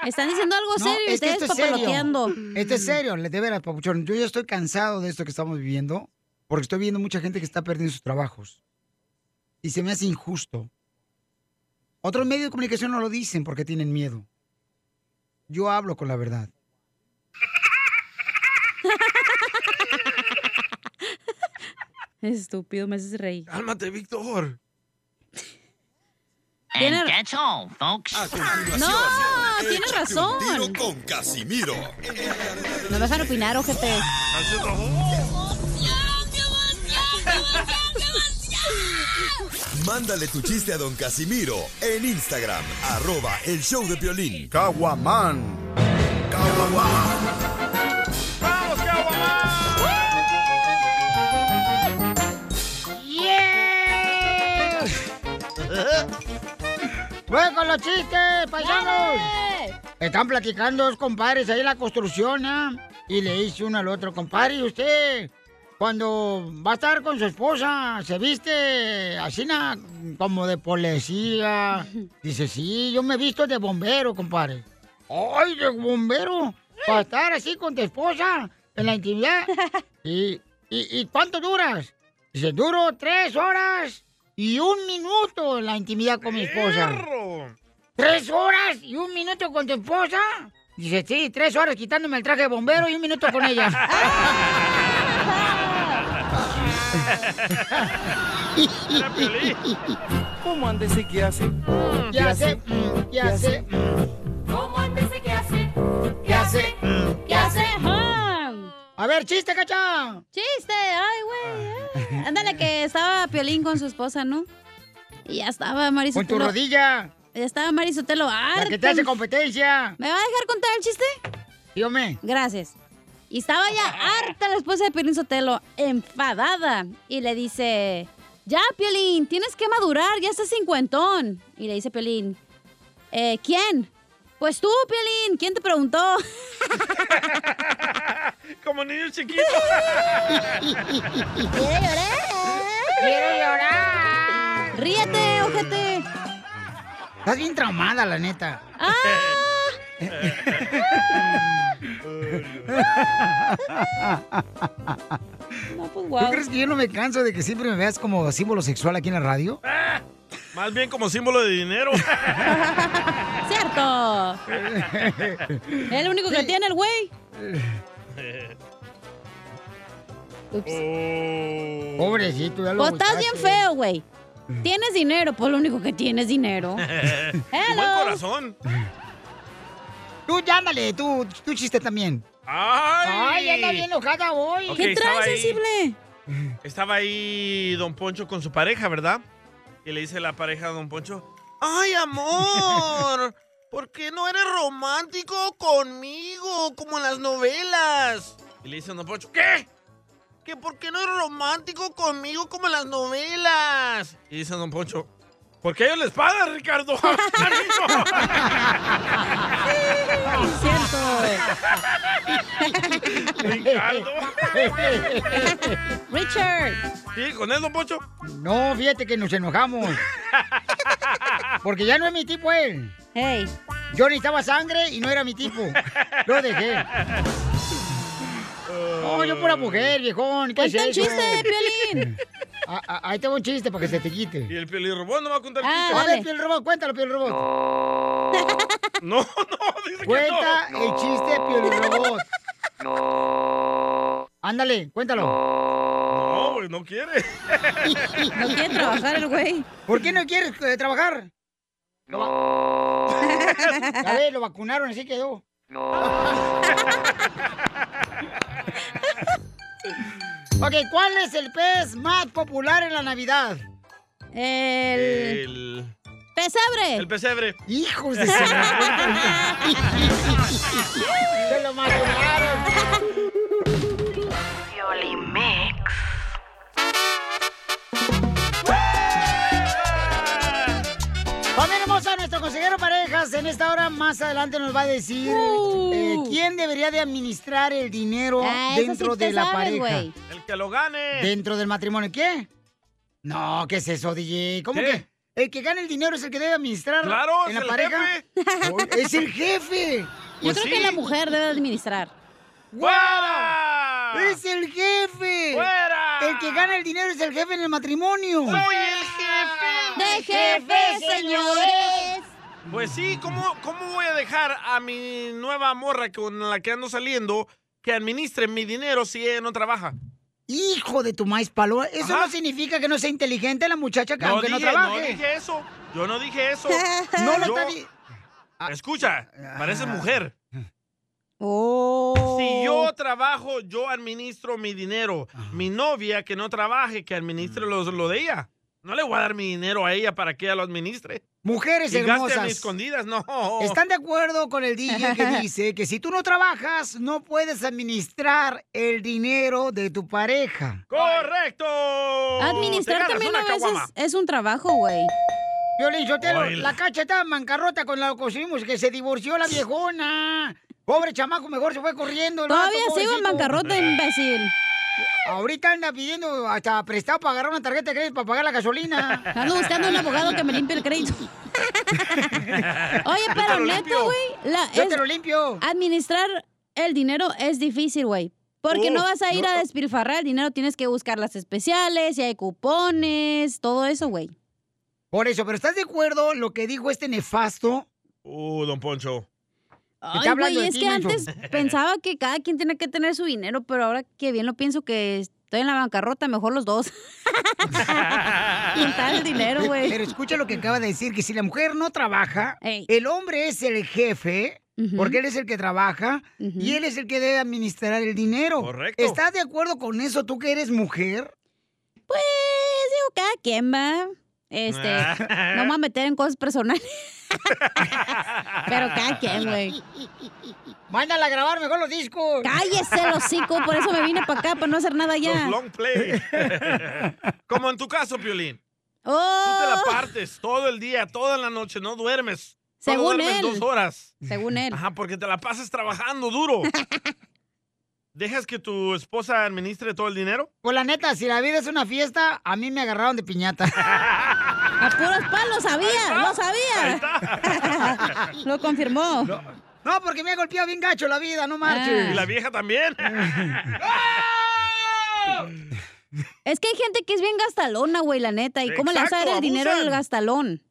Están diciendo algo No, serio y es que ustedes esto es serio. papaloteando. Esto es serio, de veras, papuchón. Yo ya estoy cansado de esto que estamos viviendo, porque estoy viendo mucha gente que está perdiendo sus trabajos. Y se me hace injusto. Otros medios de comunicación no lo dicen porque tienen miedo. Yo hablo con la verdad. Estúpido, me haces reír. Cálmate, Víctor. Tiene- And that's all, folks. No, tienes razón. Tiro con Casimiro. No me dejan opinar, ojete. Mándale tu chiste a don Casimiro en Instagram, arroba el show de violín. Caguaman. ¡Vamos, ¡Voy con los chistes, paisanos! Están platicando dos compadres ahí en la construcción, ¿ah? Y le dice uno al otro, compadre, ¿y usted cuando va a estar con su esposa se viste así na, como de policía? Dice, sí, yo me he visto de bombero, compadre. ¡Ay, de bombero! ¿Para estar así con tu esposa en la intimidad? ¿Y, y, y cuánto duras? Dice, duro tres horas y un minuto en la intimidad con mi esposa. ¿Tres horas y un minuto con tu esposa? Dice, sí, tres horas quitándome el traje de bombero y un minuto con ella. ¿Cómo andes y qué hace? ¿Qué hace? Mm, ¿Qué hace? ¿Cómo andes y qué hace? ¿Qué hace? Mm, ¿Qué hace? Ah. A ver, chiste, cacha. Chiste, ay, güey. Ándale, que estaba Piolín con su esposa, ¿no? Y ya estaba Marisotelo. Con tu rodilla. Ya estaba Marisotelo. La que te hace competencia. ¿Me va a dejar contar el chiste? Dígame. Gracias. Y estaba ya harta la esposa de Piolín Sotelo, enfadada. Y le dice, Ya, Piolín, tienes que madurar, ya estás cincuentón. Y le dice Piolín, eh, ¿quién? Pues tú, Piolín, ¿quién te preguntó? Como niño chiquito. Quiero llorar. Quiero llorar. Ríete, ojete. Estás bien traumada, la neta. Ah. No, pues ¿Tú guau. crees que yo no me canso de que siempre me veas como símbolo sexual aquí en la radio? Más bien como símbolo de dinero. ¡Cierto! Es el único que tiene el güey. Ups. Pobrecito, ya lo Pues estás bien feo, güey. Tienes dinero, pues lo único que tienes es dinero. Buen Hello. corazón. Tú, ya ándale, tú, tú chiste también. ¡Ay! Ay, anda bien enojada hoy. Ok, ¿Qué estaba traes, ahí. sensible? Estaba ahí Don Poncho con su pareja, ¿verdad? Y le dice la pareja a Don Poncho, ¡Ay, amor! ¿Por qué no eres romántico conmigo como en las novelas? Y le dice a Don Poncho, ¿qué? ¿Que por qué no eres romántico conmigo como en las novelas? Y dice Don Poncho, porque ellos les pagan, Ricardo. Ricardo. Richard. ¿Sí? ¿Con él, Don Poncho? No, fíjate que nos enojamos. Porque ya no es mi tipo él. Hey. Yo necesitaba sangre y no era mi tipo. Lo dejé. No, yo pura mujer, viejón. ¿Qué es Cuenta un chiste, Piolín. Ah, ah, ahí tengo un chiste para que se te quite. Y el piolirrobot no va a contar Ah, chistes. A ver, Piel Robot, cuéntalo, Piel Robot. No, no, dice que Cuenta no. el chiste, Piel Robot. Ándale, cuéntalo. No, güey, no quiere. No quiere trabajar el güey. ¿Por qué no quieres eh, trabajar? No. A ver, lo vacunaron, así quedó. ok, ¿cuál es el pez más popular en la Navidad? El El, pesebre. el pesebre. Hijos de. Se lo vacunaron. Consejero parejas en esta hora más adelante nos va a decir Uh. eh, quién debería de administrar el dinero Ah, sí dentro te de la sabes, pareja. El que lo gane. Dentro del matrimonio. ¿Qué? No, ¿qué es eso, DJ? ¿Cómo ¿Qué? que? El que gana el dinero es el que debe administrar Claro, en la el pareja. jefe. Oh, Es el jefe. Yo Pues creo sí. que la mujer debe administrar. ¡Fuera! Es el jefe. ¡Fuera! El que gana el dinero es el jefe en el matrimonio. ¡Soy el jefe! ¡De jefe, señores! Pues sí, ¿cómo, ¿cómo voy a dejar a mi nueva morra con la que ando saliendo que administre mi dinero si ella no trabaja? Hijo de tu maíz palo. Eso Ajá. no significa que no sea inteligente la muchacha que No aunque dije, no no trabaje. dije eso. Yo no dije eso. No lo Yo- está di- Escucha, pareces mujer. Oh. Si yo trabajo, yo administro mi dinero. Mi novia que no trabaje, que administre Mm. lo, lo de ella. No le voy a dar mi dinero a ella para que ella lo administre. Mujeres Y hermosas. escondidas, no. ¿Están de acuerdo con el DJ que dice que si tú no trabajas, no puedes administrar el dinero de tu pareja? ¡Correcto! Administrar Te también una a veces caguama. es un trabajo, güey. Violín Sotelo, Oil. la cacha está en bancarrota con la que conseguimos que se divorció la viejona. Pobre chamaco, mejor se fue corriendo. Todavía vato, sigo en bancarrota, imbécil. Ahorita anda pidiendo hasta prestado para agarrar una tarjeta de crédito para pagar la gasolina. Ando buscando un abogado que me limpie el crédito. Oye, pero neto, güey. Yo es- te lo limpio. Administrar el dinero es difícil, güey. Porque Uh, no vas a ir no. a despilfarrar el dinero, tienes que buscar las especiales, si hay cupones, todo eso, güey. Por eso, pero ¿estás de acuerdo lo que dijo este nefasto? Uh, don Poncho. Ay, está hablando güey, de es ti, que antes pensaba que cada quien tiene que tener su dinero, pero ahora que bien lo pienso que estoy en la bancarrota, mejor los dos. Juntar el dinero, güey. Pero escucha lo que acaba de decir, que si la mujer no trabaja, Ey. el hombre es el jefe, porque él es el que trabaja, y él es el que debe administrar el dinero. Correcto. ¿Estás de acuerdo con eso tú que eres mujer? Pues digo, cada quien va. Este, no me voy a meter en cosas personales. Pero cada quien, güey. Mándala a grabar mejor los discos. Cállese, los hocico, por eso me vine para acá, para no hacer nada ya. Los long play. Como en tu caso, Piolín. Oh. Tú te la partes todo el día, toda la noche, no duermes. Según duermes él. dos horas. Según él. Ajá, porque te la pasas trabajando duro. ¿Dejas que tu esposa administre todo el dinero? Pues la neta, si la vida es una fiesta, a mí me agarraron de piñata. A puros palos, sabía, lo sabía. Lo confirmó. No, porque me ha golpeado bien gacho la vida, no marches. Y la vieja también. Es que hay gente que es bien gastalona, güey, la neta. ¿Y cómo le vas a dar Exacto, el dinero al gastalón?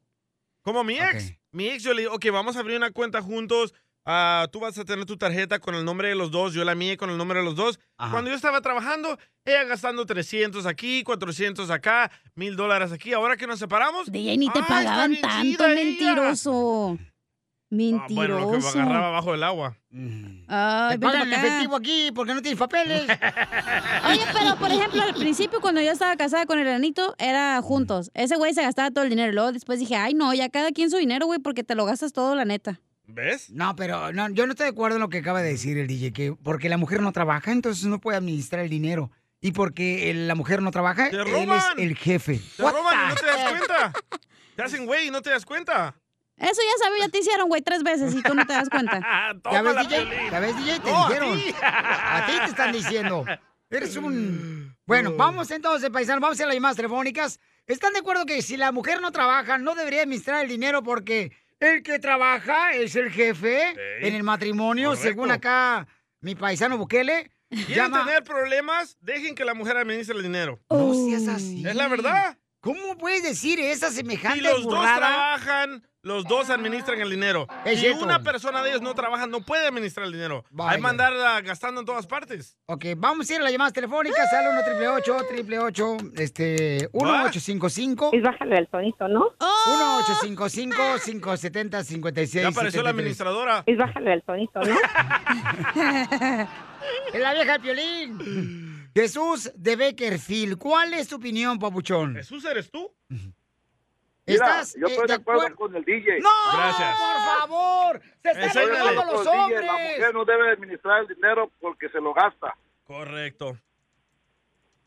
Como mi ex. Mi ex, yo le digo, ok, vamos a abrir una cuenta juntos. Ah, tú vas a tener tu tarjeta con el nombre de los dos, yo la mía con el nombre de los dos. Cuando yo estaba trabajando, ella gastando 300 aquí, 400 acá, mil dólares aquí. Ahora que nos separamos. DJ ni te pagaban tanto, mentiroso. Mentiroso. Ah, Bueno, lo que me agarraba bajo el agua. Ay, Te pagan efectivo aquí porque no tienes papeles. Oye, pero por ejemplo, al principio cuando yo estaba casada con el Anito, era juntos. Ese güey se gastaba todo el dinero. Luego después dije, ay, no, ya cada quien su dinero, güey, porque te lo gastas todo, la neta. ¿Ves? No, pero no, yo no estoy de acuerdo en lo que acaba de decir el DJ, que porque la mujer no trabaja, entonces no puede administrar el dinero. Y porque el- la mujer no trabaja, ¡Te él es roban! el jefe. Te roban y no te das cuenta. Te hacen güey y no te das cuenta. Eso ya sabía, ya te hicieron, güey, tres veces y tú no te das cuenta. ¿Ya ves, DJ? ¿Ya ves, DJ? Te No, a dijeron. ti. A ti te están diciendo. Eres un... Bueno, vamos entonces, paisanos, vamos a las llamadas telefónicas. ¿Están de acuerdo que si la mujer no trabaja, no debería administrar el dinero porque el que trabaja es el jefe en el matrimonio, correcto. según acá mi paisano Bukele? ¿Quieren Llama... tener problemas? Dejen que la mujer administre el dinero. No seas así. Es la verdad. ¿Cómo puedes decir esa semejante Si los dos burrada? trabajan, los dos administran el dinero. Es si cierto. una persona de ellos no trabaja, no puede administrar el dinero. Vaya. Hay que mandar ah, gastando en todas partes. Ok, vamos a ir a las llamadas telefónicas al 1 888 este, 1855. Y bájale el tonito, ¿no? 1 855 570 56 Ya apareció la administradora. Y bájale el tonito, ¿no? Es la vieja de Piolín. Jesús de Beckerfield, ¿cuál es tu opinión, papuchón? ¿Jesús eres tú? Mira, ¿Estás yo eh, estoy de acuerdo acuerdo? con el DJ. ¡No! Gracias. ¡Por favor! ¡Se están Con los DJ, hombres! La mujer no debe administrar el dinero porque se lo gasta. Correcto.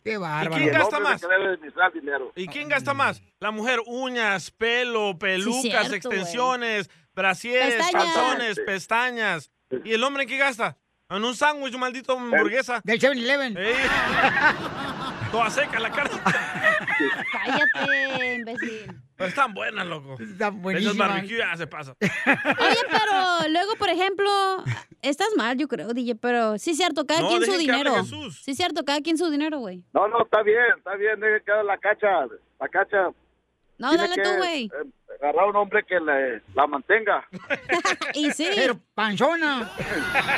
¡Qué ¿Y bárbaro! quién El gasta más? debe. ¿Y quién gasta más? La mujer, uñas, pelo, pelucas, cierto, extensiones, brasieres, Pestañas. calzones, pestañas. ¿Y el hombre en qué gasta? En un sándwich, maldito hamburguesa. Del 7-Eleven. Ey. Toda seca la carne. Cállate, imbécil. Pero están buenas, loco. Está Esas buenísima. barbecue ya se pasa. Oye, pero luego, por ejemplo, estás mal, yo creo, DJ, pero sí es cierto, cada No, quien su dejen dinero. Jesús. Sí es cierto, cada quien su dinero, güey. No, no, está bien, está bien. Deje que haga la cacha. La cacha. No, tiene dale que, tú, güey. eh, agarrar un hombre que le, la mantenga. Y sí, Pero panzona.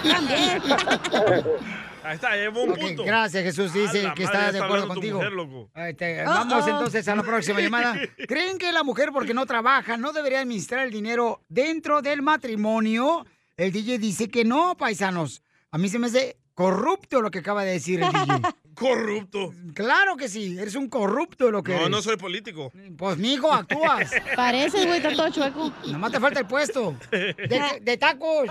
también. Ahí está, llevo un punto. gracias, Jesús. Dice la que está de acuerdo contigo. mujer, loco. Ahí te- Oh, Vamos oh. entonces a la próxima llamada. ¿Creen que la mujer, porque no trabaja, no debería administrar el dinero dentro del matrimonio? El DJ dice que no, paisanos. A mí se me hace corrupto lo que acaba de decir el DJ. Corrupto. Claro que sí, eres un corrupto lo que No, eres. no soy político. Pues, mijo, actúas. Pareces, güey, está todo chueco. Nomás te falta el puesto. De, de tacos.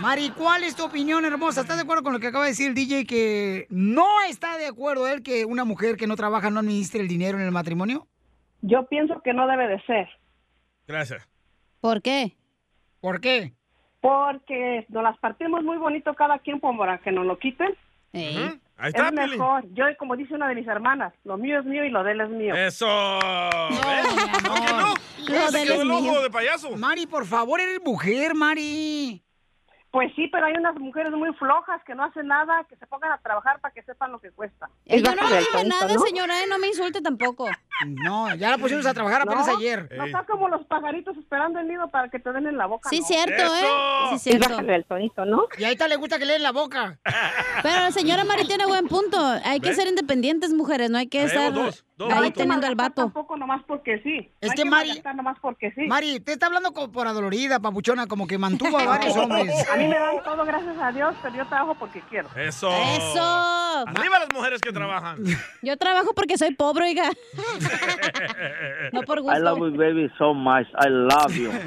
Mari, ¿cuál es tu opinión, hermosa? ¿Estás de acuerdo con lo que acaba de decir el DJ que no está de acuerdo él que una mujer que no trabaja no administre el dinero en el matrimonio? Yo pienso que no debe de ser. Gracias. ¿Por qué? ¿Por qué? Porque nos las partimos muy bonito cada quien por para que nos lo quiten. Ujú. Ahí está, es mejor. Yo, como dice una de mis hermanas, lo mío es mío y lo de él es mío. Eso. ¿Ves? ¿No no? Lo ¿Cómo se de el ojo niños. de payaso? Mari, por favor, eres mujer, Mari. Pues sí, pero hay unas mujeres muy flojas que no hacen nada, que se pongan a trabajar para que sepan lo que cuesta. Eh, yo no tonito, nada, ¿no? señora, eh, no me insulte tampoco. No, ya la pusimos a trabajar apenas No, ayer. No está como los pajaritos esperando el nido para que te den en la boca. Sí, no. cierto, ¡Eso! ¿eh? Sí, Y cierto. bájale el tonito, ¿no? Y ahí está le gusta que le den la boca. Pero la señora Mari tiene buen punto. Hay que ser independientes, mujeres, no hay que estar dos. Dos Ahí puntos. teniendo al vato. Tampoco nomás porque sí. Es que Mari- nomás porque sí. Mari, te está hablando co- por adolorida, papuchona, como que mantuvo a varios hombres. A mí me dan todo gracias a Dios, pero yo trabajo porque quiero. Eso. ¡Eso! Arriba las mujeres que trabajan. Yo trabajo porque soy pobre, oiga. No por gusto. I love you, baby, so much. I love you.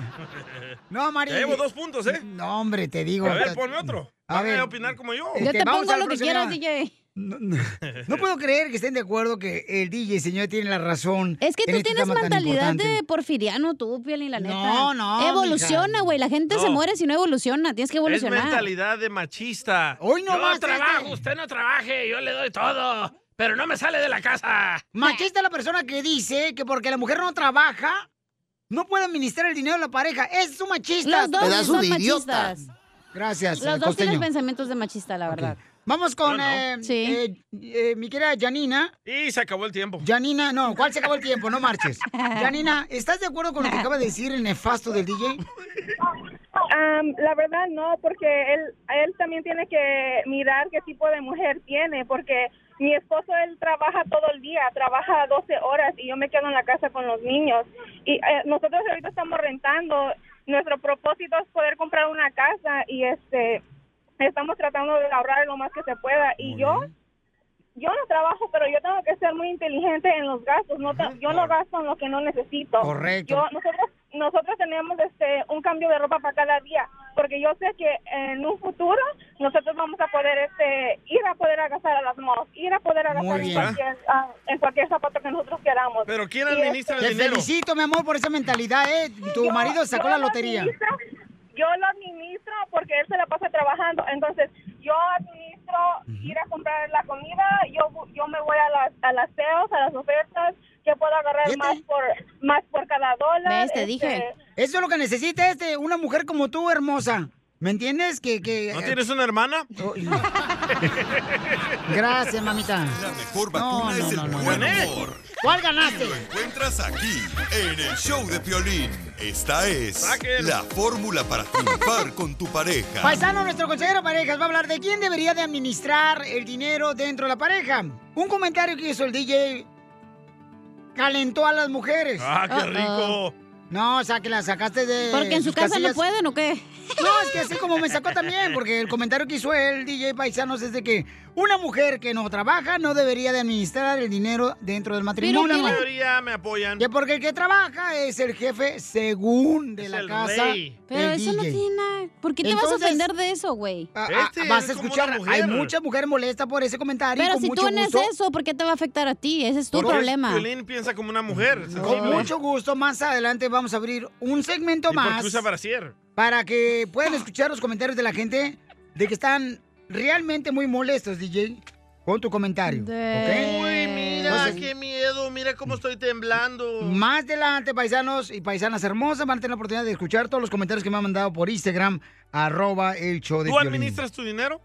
No, Mari. Llevo dos puntos, ¿eh? No, hombre, te digo. A ver, ponme otro. A Van ver. a opinar como yo. Yo Este, te vamos pongo lo que quieras, DJ. No puedo creer que estén de acuerdo que el DJ, señor, tiene la razón. Es que tú este tienes mentalidad de porfiriano, tú, Piolín, la neta. No, no, Evoluciona, güey. La gente se No. muere si no evoluciona. Tienes que Es evolucionar. mentalidad de machista. Hoy no yo más, trabajo, este. usted no trabaje, yo le doy todo, pero no me sale de la casa. Machista es la persona que dice que porque la mujer no trabaja, no puede administrar el dinero de la pareja. Es un machista. Los dos Pedazo son de idiota. machistas. Gracias, Los eh, dos tienen pensamientos de machista, la verdad. Vamos con no. eh, Sí. eh, eh, mi querida Janina. Y se acabó el tiempo. Janina, no, ¿cuál se acabó el tiempo? No marches. Janina, ¿estás de acuerdo con lo que acaba de decir el nefasto del DJ? Am, la verdad no, porque él, él también tiene que mirar qué tipo de mujer tiene, porque mi esposo él trabaja todo el día, trabaja 12 horas y yo me quedo en la casa con los niños. Y eh, nosotros ahorita estamos rentando, nuestro propósito es poder comprar una casa y este estamos tratando de ahorrar lo más que se pueda y yo yo no trabajo, pero yo tengo que ser muy inteligente en los gastos. No te- yo no gasto en lo que no necesito. Correcto. Yo, nosotros, nosotros tenemos este un cambio de ropa para cada día, porque yo sé que en un futuro nosotros vamos a poder este ir a poder agastar a las malls, ir a poder agastar Muy en cualquier, ah, en cualquier zapato que nosotros queramos. Pero ¿quién Y, administra el Te dinero? felicito, mi amor, por esa mentalidad, ¿eh? Tu yo- marido sacó la lo lotería. administro, yo lo administro porque él se la pasa trabajando. Entonces, yo administro ir a comprar la comida, yo yo me voy a las, a las sales, a las ofertas, que puedo agarrar más por más por cada dólar. ¿Ves? Te este, dije. Eso es lo que necesita este, una mujer como tú, hermosa. ¿Me entiendes? Que, que... ¿No tienes una hermana? Oh, Gracias, mamita. La mejor No, vacuna no, es el no, no. buen humor. ¿Cuál Y ganaste? lo encuentras aquí, en el show de Piolín. Esta es Saquen. la fórmula para triunfar con tu pareja. Paisano, nuestro consejero de parejas va a hablar de quién debería de administrar el dinero dentro de la pareja. Un comentario que hizo el DJ calentó a las mujeres. Ah, qué rico. No, o sea, que la sacaste de Porque en su casa no pueden, ¿o qué? No, es que así como me sacó también, porque el comentario que hizo el DJ Paisanos es de que una mujer que no trabaja no debería de administrar el dinero dentro del La matrimonio. mayoría me apoyan. Que porque el que trabaja es el jefe según de Es la el casa. rey. Pero el eso no tiene nada. ¿Por qué te vas a ofender de eso, güey? Ah, ah, Este vas es a escuchar, mujer. hay muchas mujeres molestas por ese comentario. Pero con si mucho tú no es gusto, eso, ¿por qué te va a afectar a ti? Ese es tu Porque problema. Piolín piensa como una mujer. Con mucho gusto, más adelante vamos a abrir un segmento ¿Y más por qué usa brasier? para que puedan escuchar los comentarios de la gente de que están realmente muy molestos, DJ, con tu comentario. De-. Uy, mira, Entonces- qué miedo. Mira cómo estoy temblando. Más adelante, paisanos y paisanas hermosas, van a tener la oportunidad de escuchar todos los comentarios que me han mandado por Instagram, arroba el show de ¿Tú Piolín. administras tu dinero?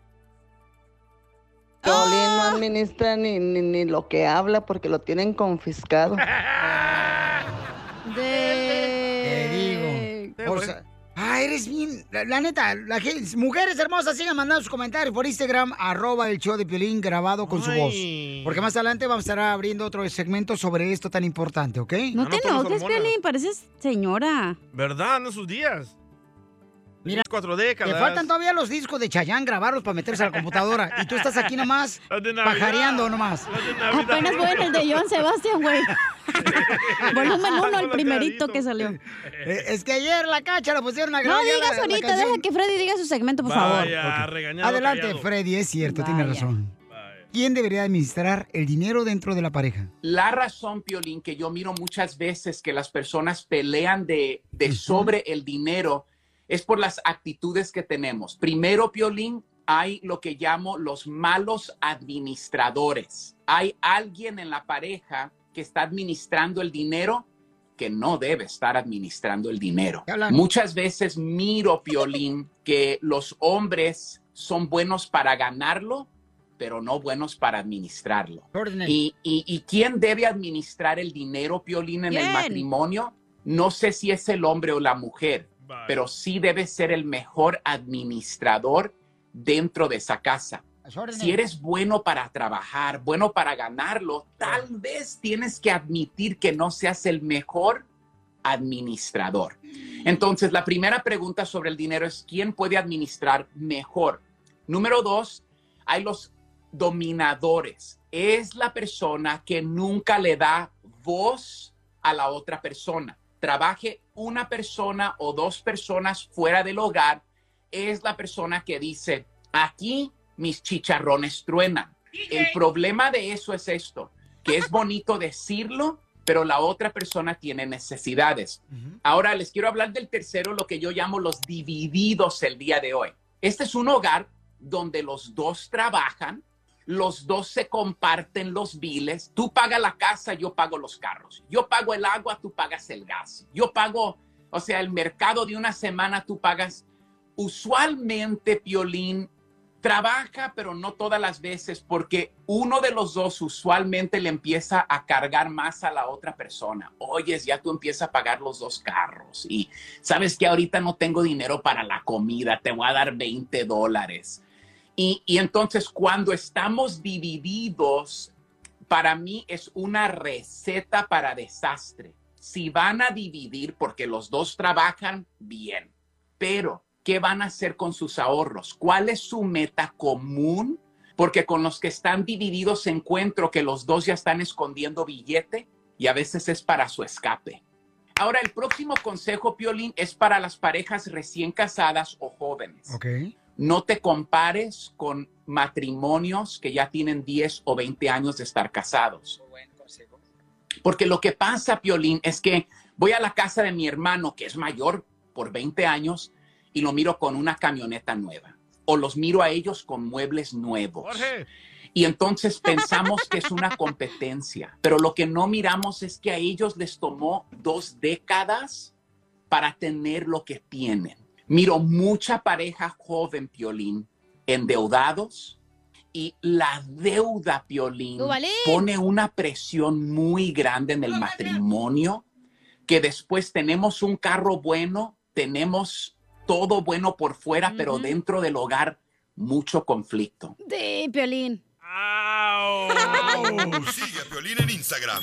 Piolín no administra ni, ni, ni lo que habla porque lo tienen confiscado. Te De... digo. O sea, ah, eres bien. La, la neta, la gente- mujeres hermosas sigan mandando sus comentarios por Instagram, arroba el show de Piolín grabado con su voz. Porque más adelante vamos a estar abriendo otro segmento sobre esto tan importante, ¿ok? No te las enojes. Piolín, pareces señora. ¿Verdad? En esos días. Mira, cuatro Te décadas. faltan todavía los discos de Chayanne grabarlos para meterse a la computadora. Y tú estás aquí nomás, Las pajareando nomás. Las. Apenas voy en el de Joan Sebastián, güey. Volumen uno, el Con los primerito que salió. Eh, Es que ayer la cacha la pusieron a No grabar. ya digas ahorita, deja que Freddy diga su segmento, por favor. Adelante, callado. Freddy, es cierto, tiene Vaya. razón. ¿Quién debería administrar el dinero dentro de la pareja? La razón, Piolín, que yo miro muchas veces que las personas pelean de, de sobre el dinero es por las actitudes que tenemos. Primero, Piolín, hay lo que llamo los malos administradores. Hay alguien en la pareja que está administrando el dinero que no debe estar administrando el dinero. Muchas veces miro, Piolín, que los hombres son buenos para ganarlo, pero no buenos para administrarlo. ¿Y, y, y quién debe administrar el dinero, Piolín, en el matrimonio? No sé si es el hombre o la mujer, pero sí debe ser el mejor administrador dentro de esa casa. Si eres bueno para trabajar, bueno para ganarlo, tal vez tienes que admitir que no seas el mejor administrador. Entonces, la primera pregunta sobre el dinero es, ¿quién puede administrar mejor? Número dos, hay los dominadores. Es la persona que nunca le da voz a la otra persona. Trabaje una persona o dos personas fuera del hogar, es la persona que dice, aquí mis chicharrones truenan. El problema de eso es esto, que es bonito decirlo, pero la otra persona tiene necesidades. Ahora les quiero hablar del tercero, lo que yo llamo los divididos el día de hoy. Este es un hogar donde los dos trabajan, los dos se comparten los biles, tú pagas la casa, yo pago los carros, yo pago el agua, tú pagas el gas, yo pago, o sea, el mercado de una semana, tú pagas. Usualmente, Piolín, trabaja, pero no todas las veces, porque uno de los dos usualmente le empieza a cargar más a la otra persona. Oyes, ya tú empiezas a pagar los dos carros y sabes que ahorita no tengo dinero para la comida, te voy a dar 20 dólares. Y, y entonces cuando estamos divididos, para mí es una receta para desastre. Si van a dividir porque los dos trabajan, bien, pero ¿qué van a hacer con sus ahorros? ¿Cuál es su meta común? Porque con los que están divididos encuentro que los dos ya están escondiendo billete y a veces es para su escape. Ahora, el próximo consejo, Piolín, es para las parejas recién casadas o jóvenes. Ok. No te compares con matrimonios que ya tienen 10 o 20 años de estar casados. Porque lo que pasa, Piolín, es que voy a la casa de mi hermano, que es mayor por 20 años, y lo miro con una camioneta nueva. O los miro a ellos con muebles nuevos. Jorge. Y entonces pensamos que es una competencia, pero lo que no miramos es que a ellos les tomó dos décadas para tener lo que tienen. Miro mucha pareja joven, Piolín, endeudados y la deuda, Piolín, Duvalín. pone una presión muy grande en el matrimonio, que después tenemos un carro bueno, tenemos todo bueno por fuera, pero dentro del hogar mucho conflicto. Sí, Piolín. Sigue a Piolín en Instagram.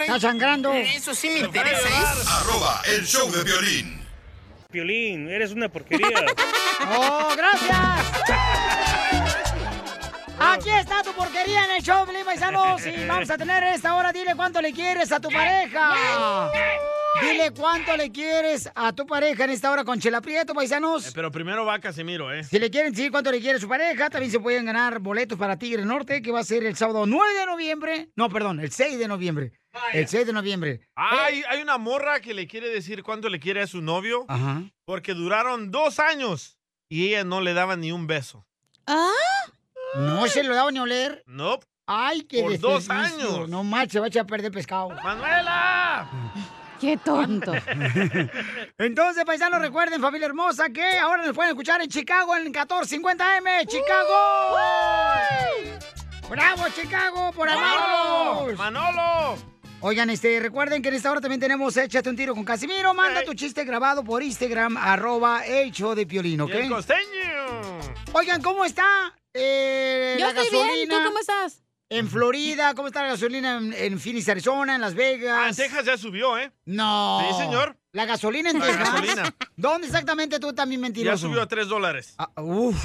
Está sangrando. Eso sí me interesa, ¿eh? Arroba el show de violín. Piolín, eres una porquería. ¡Oh, gracias! Aquí está tu porquería en el show, Pelín Paisanos. Y vamos a tener esta hora. Dile cuánto le quieres a tu pareja. Dile cuánto le quieres a tu pareja en esta hora con Chela Prieto, paisanos. Eh, Pero primero va Casimiro, ¿eh? Si le quieren decir cuánto le quiere su pareja, también se pueden ganar boletos para Tigre Norte, que va a ser el sábado 9 de noviembre. No, perdón, el 6 de noviembre. El 6 de noviembre. Ah, Hay, hay una morra que le quiere decir cuánto le quiere a su novio Ajá. porque duraron dos años y ella no le daba ni un beso. ¿Ah? No se lo daba ni a oler. Nope. Ay, qué Por dos años. No más, se va a echar a perder pescado. ¡Manuela! Qué tonto. Entonces, paisanos, recuerden, familia hermosa, que ahora nos pueden escuchar en Chicago en 1450M. ¡Chicago! ¡Bravo, Chicago, por amarnos! ¡Manolo! Oigan, este, recuerden que en esta hora también tenemos Échate un tiro con Casimiro. Manda tu chiste grabado por Instagram, arroba show de Piolín, ¿ok? Y el costeño. Oigan, ¿cómo está eh, Yo la estoy gasolina? bien. ¿Tú cómo estás? En Florida, ¿cómo está la gasolina en, en Phoenix, Arizona, en Las Vegas? Ah, en Texas ya subió, ¿eh? No. Sí, señor. La gasolina en La Texas. gasolina. ¿Dónde exactamente tú también Ya mentiroso? subió a tres dólares. Ah, uf.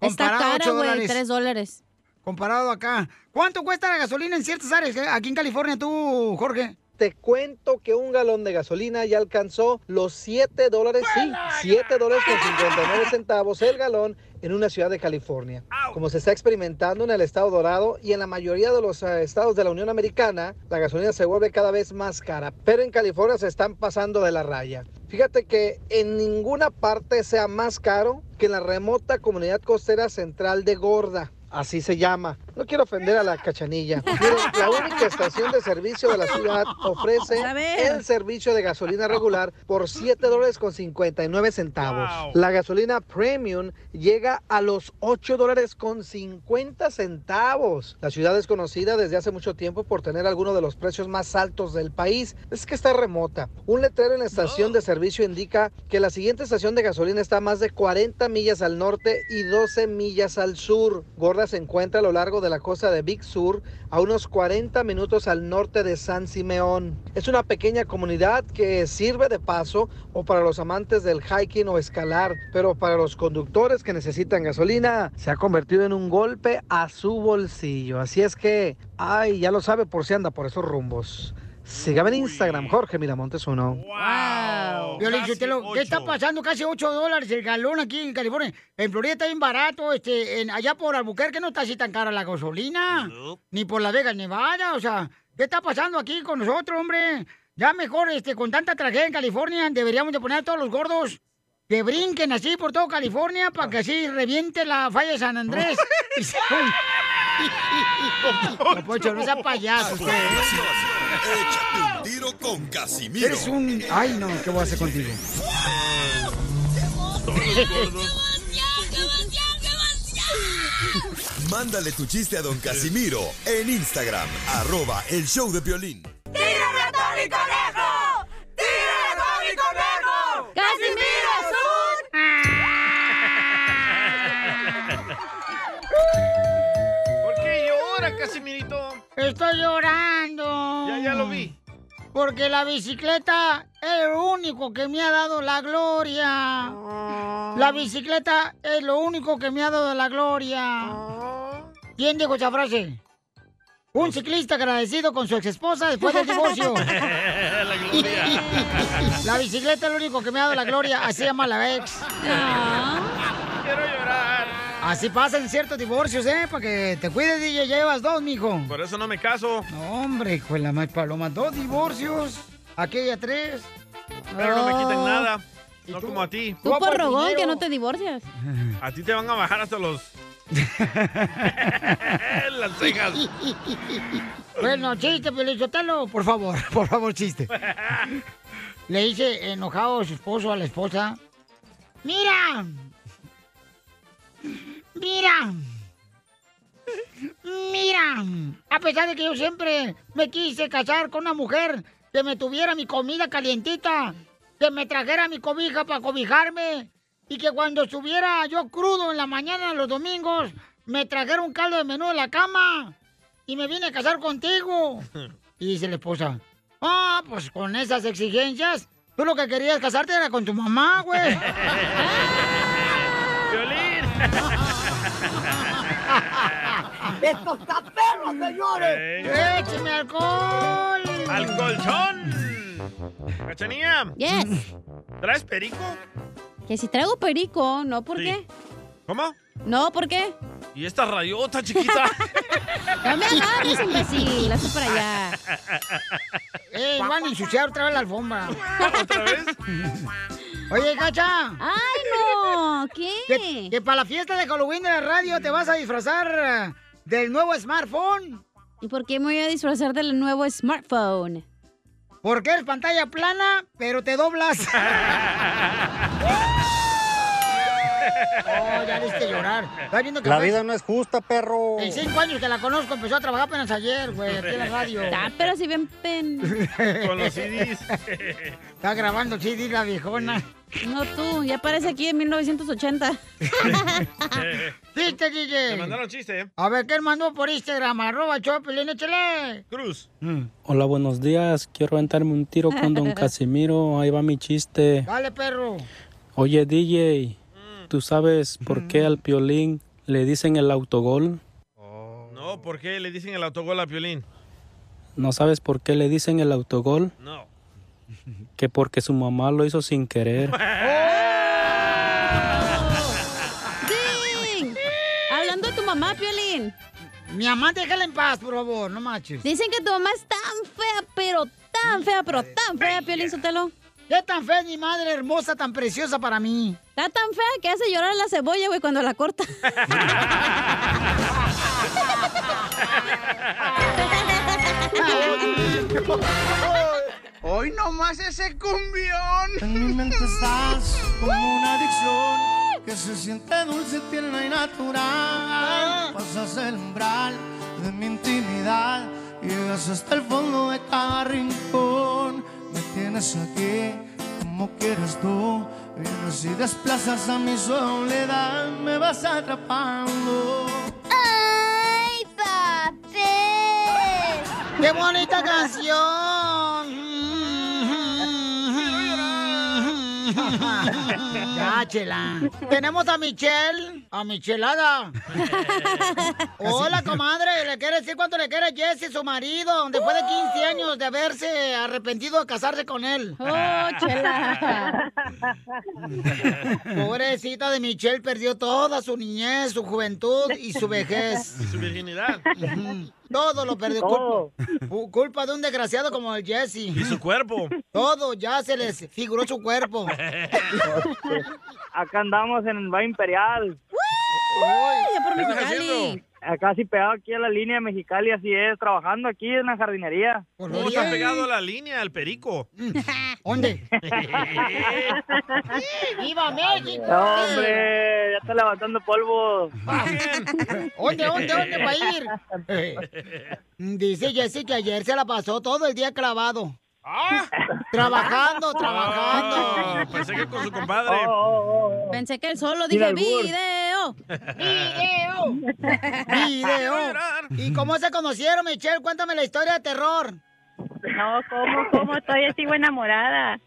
Está Comparado cara, güey, dólares. tres dólares. Comparado acá. ¿Cuánto cuesta la gasolina en ciertas áreas? eh? Aquí en California, tú, Jorge. Te cuento que un galón de gasolina ya alcanzó los 7 dólares, sí, 7 dólares con 59 centavos el galón en una ciudad de California. Como se está experimentando en el estado dorado y en la mayoría de los eh, estados de la Unión Americana, la gasolina se vuelve cada vez más cara, pero en California se están pasando de la raya. Fíjate que en ninguna parte sea más caro que en la remota comunidad costera central de Gorda. Así se llama. No quiero ofender a la cachanilla. Miren, la única estación de servicio de la ciudad ofrece el servicio de gasolina regular por 7 dólares con 59 centavos. La gasolina premium llega a los 8 dólares con 50 centavos. La ciudad es conocida desde hace mucho tiempo por tener algunos de los precios más altos del país. Es que está remota. Un letrero en la estación de servicio indica que la siguiente estación de gasolina está a más de 40 millas al norte y 12 millas al sur. Gorda se encuentra a lo largo de la costa de Big Sur, a unos 40 minutos al norte de San Simeón. Es una pequeña comunidad que sirve de paso o para los amantes del hiking o escalar, pero para los conductores que necesitan gasolina se ha convertido en un golpe a su bolsillo. Así es que, ay, ya lo sabe por si anda por esos rumbos. Sígame en Instagram, Jorge Miramontes uno. Wow. ¿qué está pasando? Casi 8 dólares el galón aquí en California. En Florida está bien barato. Este, en, allá por Albuquerque no está así tan cara la gasolina. Ni por Las Vegas, Nevada. O sea, ¿qué está pasando aquí con nosotros, hombre? Ya mejor, este, con tanta tragedia en California, deberíamos de poner a todos los gordos que brinquen así por todo California para que así reviente la falla de San Andrés. No, Poncho, no sea payaso usted. ¿eh? Échate un tiro con Casimiro. Eres un... Ay, no, ¿qué voy a hacer contigo? Mándale tu chiste a don Casimiro en Instagram, arroba el show de violín. Estoy llorando. Ya, ya lo vi. Porque la bicicleta es lo único que me ha dado la gloria. La bicicleta es lo único que me ha dado la gloria. ¿Quién dijo esa frase? Un ciclista agradecido con su ex esposa después del divorcio. la gloria. La bicicleta es lo único que me ha dado la gloria. Así llama la ex. Quiero llorar. Así pasa en ciertos divorcios, ¿eh? Para que te cuides, DJ. Ya llevas dos, mijo. Por eso no me caso. No, hombre, hijo de la más paloma. Dos divorcios. Aquella tres. Pero no me quitan Oh. nada. No como a ti. Tú por rogón que no te divorcias. A ti te van a bajar hasta los... Las cejas. Bueno, chiste, Pelizotelo, por favor, por favor, chiste. Le dice enojado su esposo a la esposa. Mira, mira, mira, a pesar de que yo siempre me quise casar con una mujer que me tuviera mi comida calientita, que me trajera mi cobija para cobijarme y que cuando estuviera yo crudo en la mañana los domingos me trajera un caldo de menú de la cama y me vine a casar contigo. Y dice la esposa, ah, pues con esas exigencias, tú lo que querías casarte era con tu mamá, güey. ¡Esto está perro, señores! ¡Écheme alcohol! ¡Al colchón! ¿Cachanía? Yes. ¿Traes perico? Que si traigo perico, ¿no? ¿Por Sí. qué? ¿Cómo? No, ¿por qué? ¿Y esta rayota chiquita? No me agarres, imbécil. Hazte para allá. ¡Eh, van a ensuciar otra vez la alfombra! ¿Otra vez? Oye, Cacha. ¡Ay, no! ¿Qué? Que, que para la fiesta de Halloween de la radio te vas a disfrazar eh, del nuevo smartphone. ¿Y por qué me voy a disfrazar del nuevo smartphone? Porque eres pantalla plana, pero te doblas. Oh, ya viste llorar. ¿Estás viendo que La vida no es justa, perro. En cinco años que la conozco, empezó a trabajar apenas ayer, güey, aquí en la radio. Ah, pero si ven pen. Con los CDs. Está grabando CD la viejona. No tú, ya aparece aquí en 1980. ¡Chiste, DJ! Me mandaron chiste, ¿eh? A ver, ¿qué mandó por Instagram? Arroba Chopelín, échale. Cruz. Hola, buenos días. Quiero aventarme un tiro con don Casimiro. Ahí va mi chiste. Dale, perro. Oye, DJ, ¿tú sabes por qué al piolín le dicen el autogol? No, ¿por qué le dicen el autogol a Piolín? ¿No sabes por qué le dicen el autogol? No. Que porque su mamá lo hizo sin querer. ¡Ding! Hablando de tu mamá, Piolín. Mi mamá, déjala en paz, por favor, no manches. Dicen que tu mamá es tan fea, pero tan fea, pero tan fea, Piolín Sotelo. ¿Qué tan fea es mi madre hermosa, tan preciosa para mí? Está tan fea que hace llorar la cebolla, güey, cuando la corta. Hoy nomás ese cumbión. En mi mente estás como una adicción que se siente dulce, tierna y natural. Pasas el umbral de mi intimidad, llegas hasta el fondo de cada rincón. Me tienes aquí como quieres tú. Vienes y desplazas a mi soledad, me vas atrapando. ¡Ay, papel! ¡Qué bonita canción! ya, chela. Tenemos a Michelle, a Michelada. Hola, comadre. ¿Le quiere decir cuánto le quiere Jesse, su marido? Después de 15 años de haberse arrepentido de casarse con él. Oh, chela. Pobrecita de Michelle, perdió toda su niñez, su juventud y su vejez. Y su virginidad. Todo lo perdió. Todo. Culpa, culpa de un desgraciado como el Jesse. Y su cuerpo. Todo, ya se les figuró su cuerpo. Acá andamos en el Valle Imperial. Uy, ya por ¿Qué sí pegado aquí a la línea de Mexicali, así es, trabajando aquí en la jardinería. ¿Cómo está pegado a la línea, al perico? ¿Dónde? ¡Viva México! No, hombre, ya está levantando polvo. ¿Dónde, dónde, dónde va a ir? Dice Jesse que ayer se la pasó todo el día clavado. Trabajando, trabajando. Ah, pensé que con su compadre. Pensé que él solo dije video. ¡Video! ¡Video! ¿Y cómo se conocieron, Michelle? Cuéntame la historia de terror. No, ¿cómo, cómo? Todavía sigo enamorada.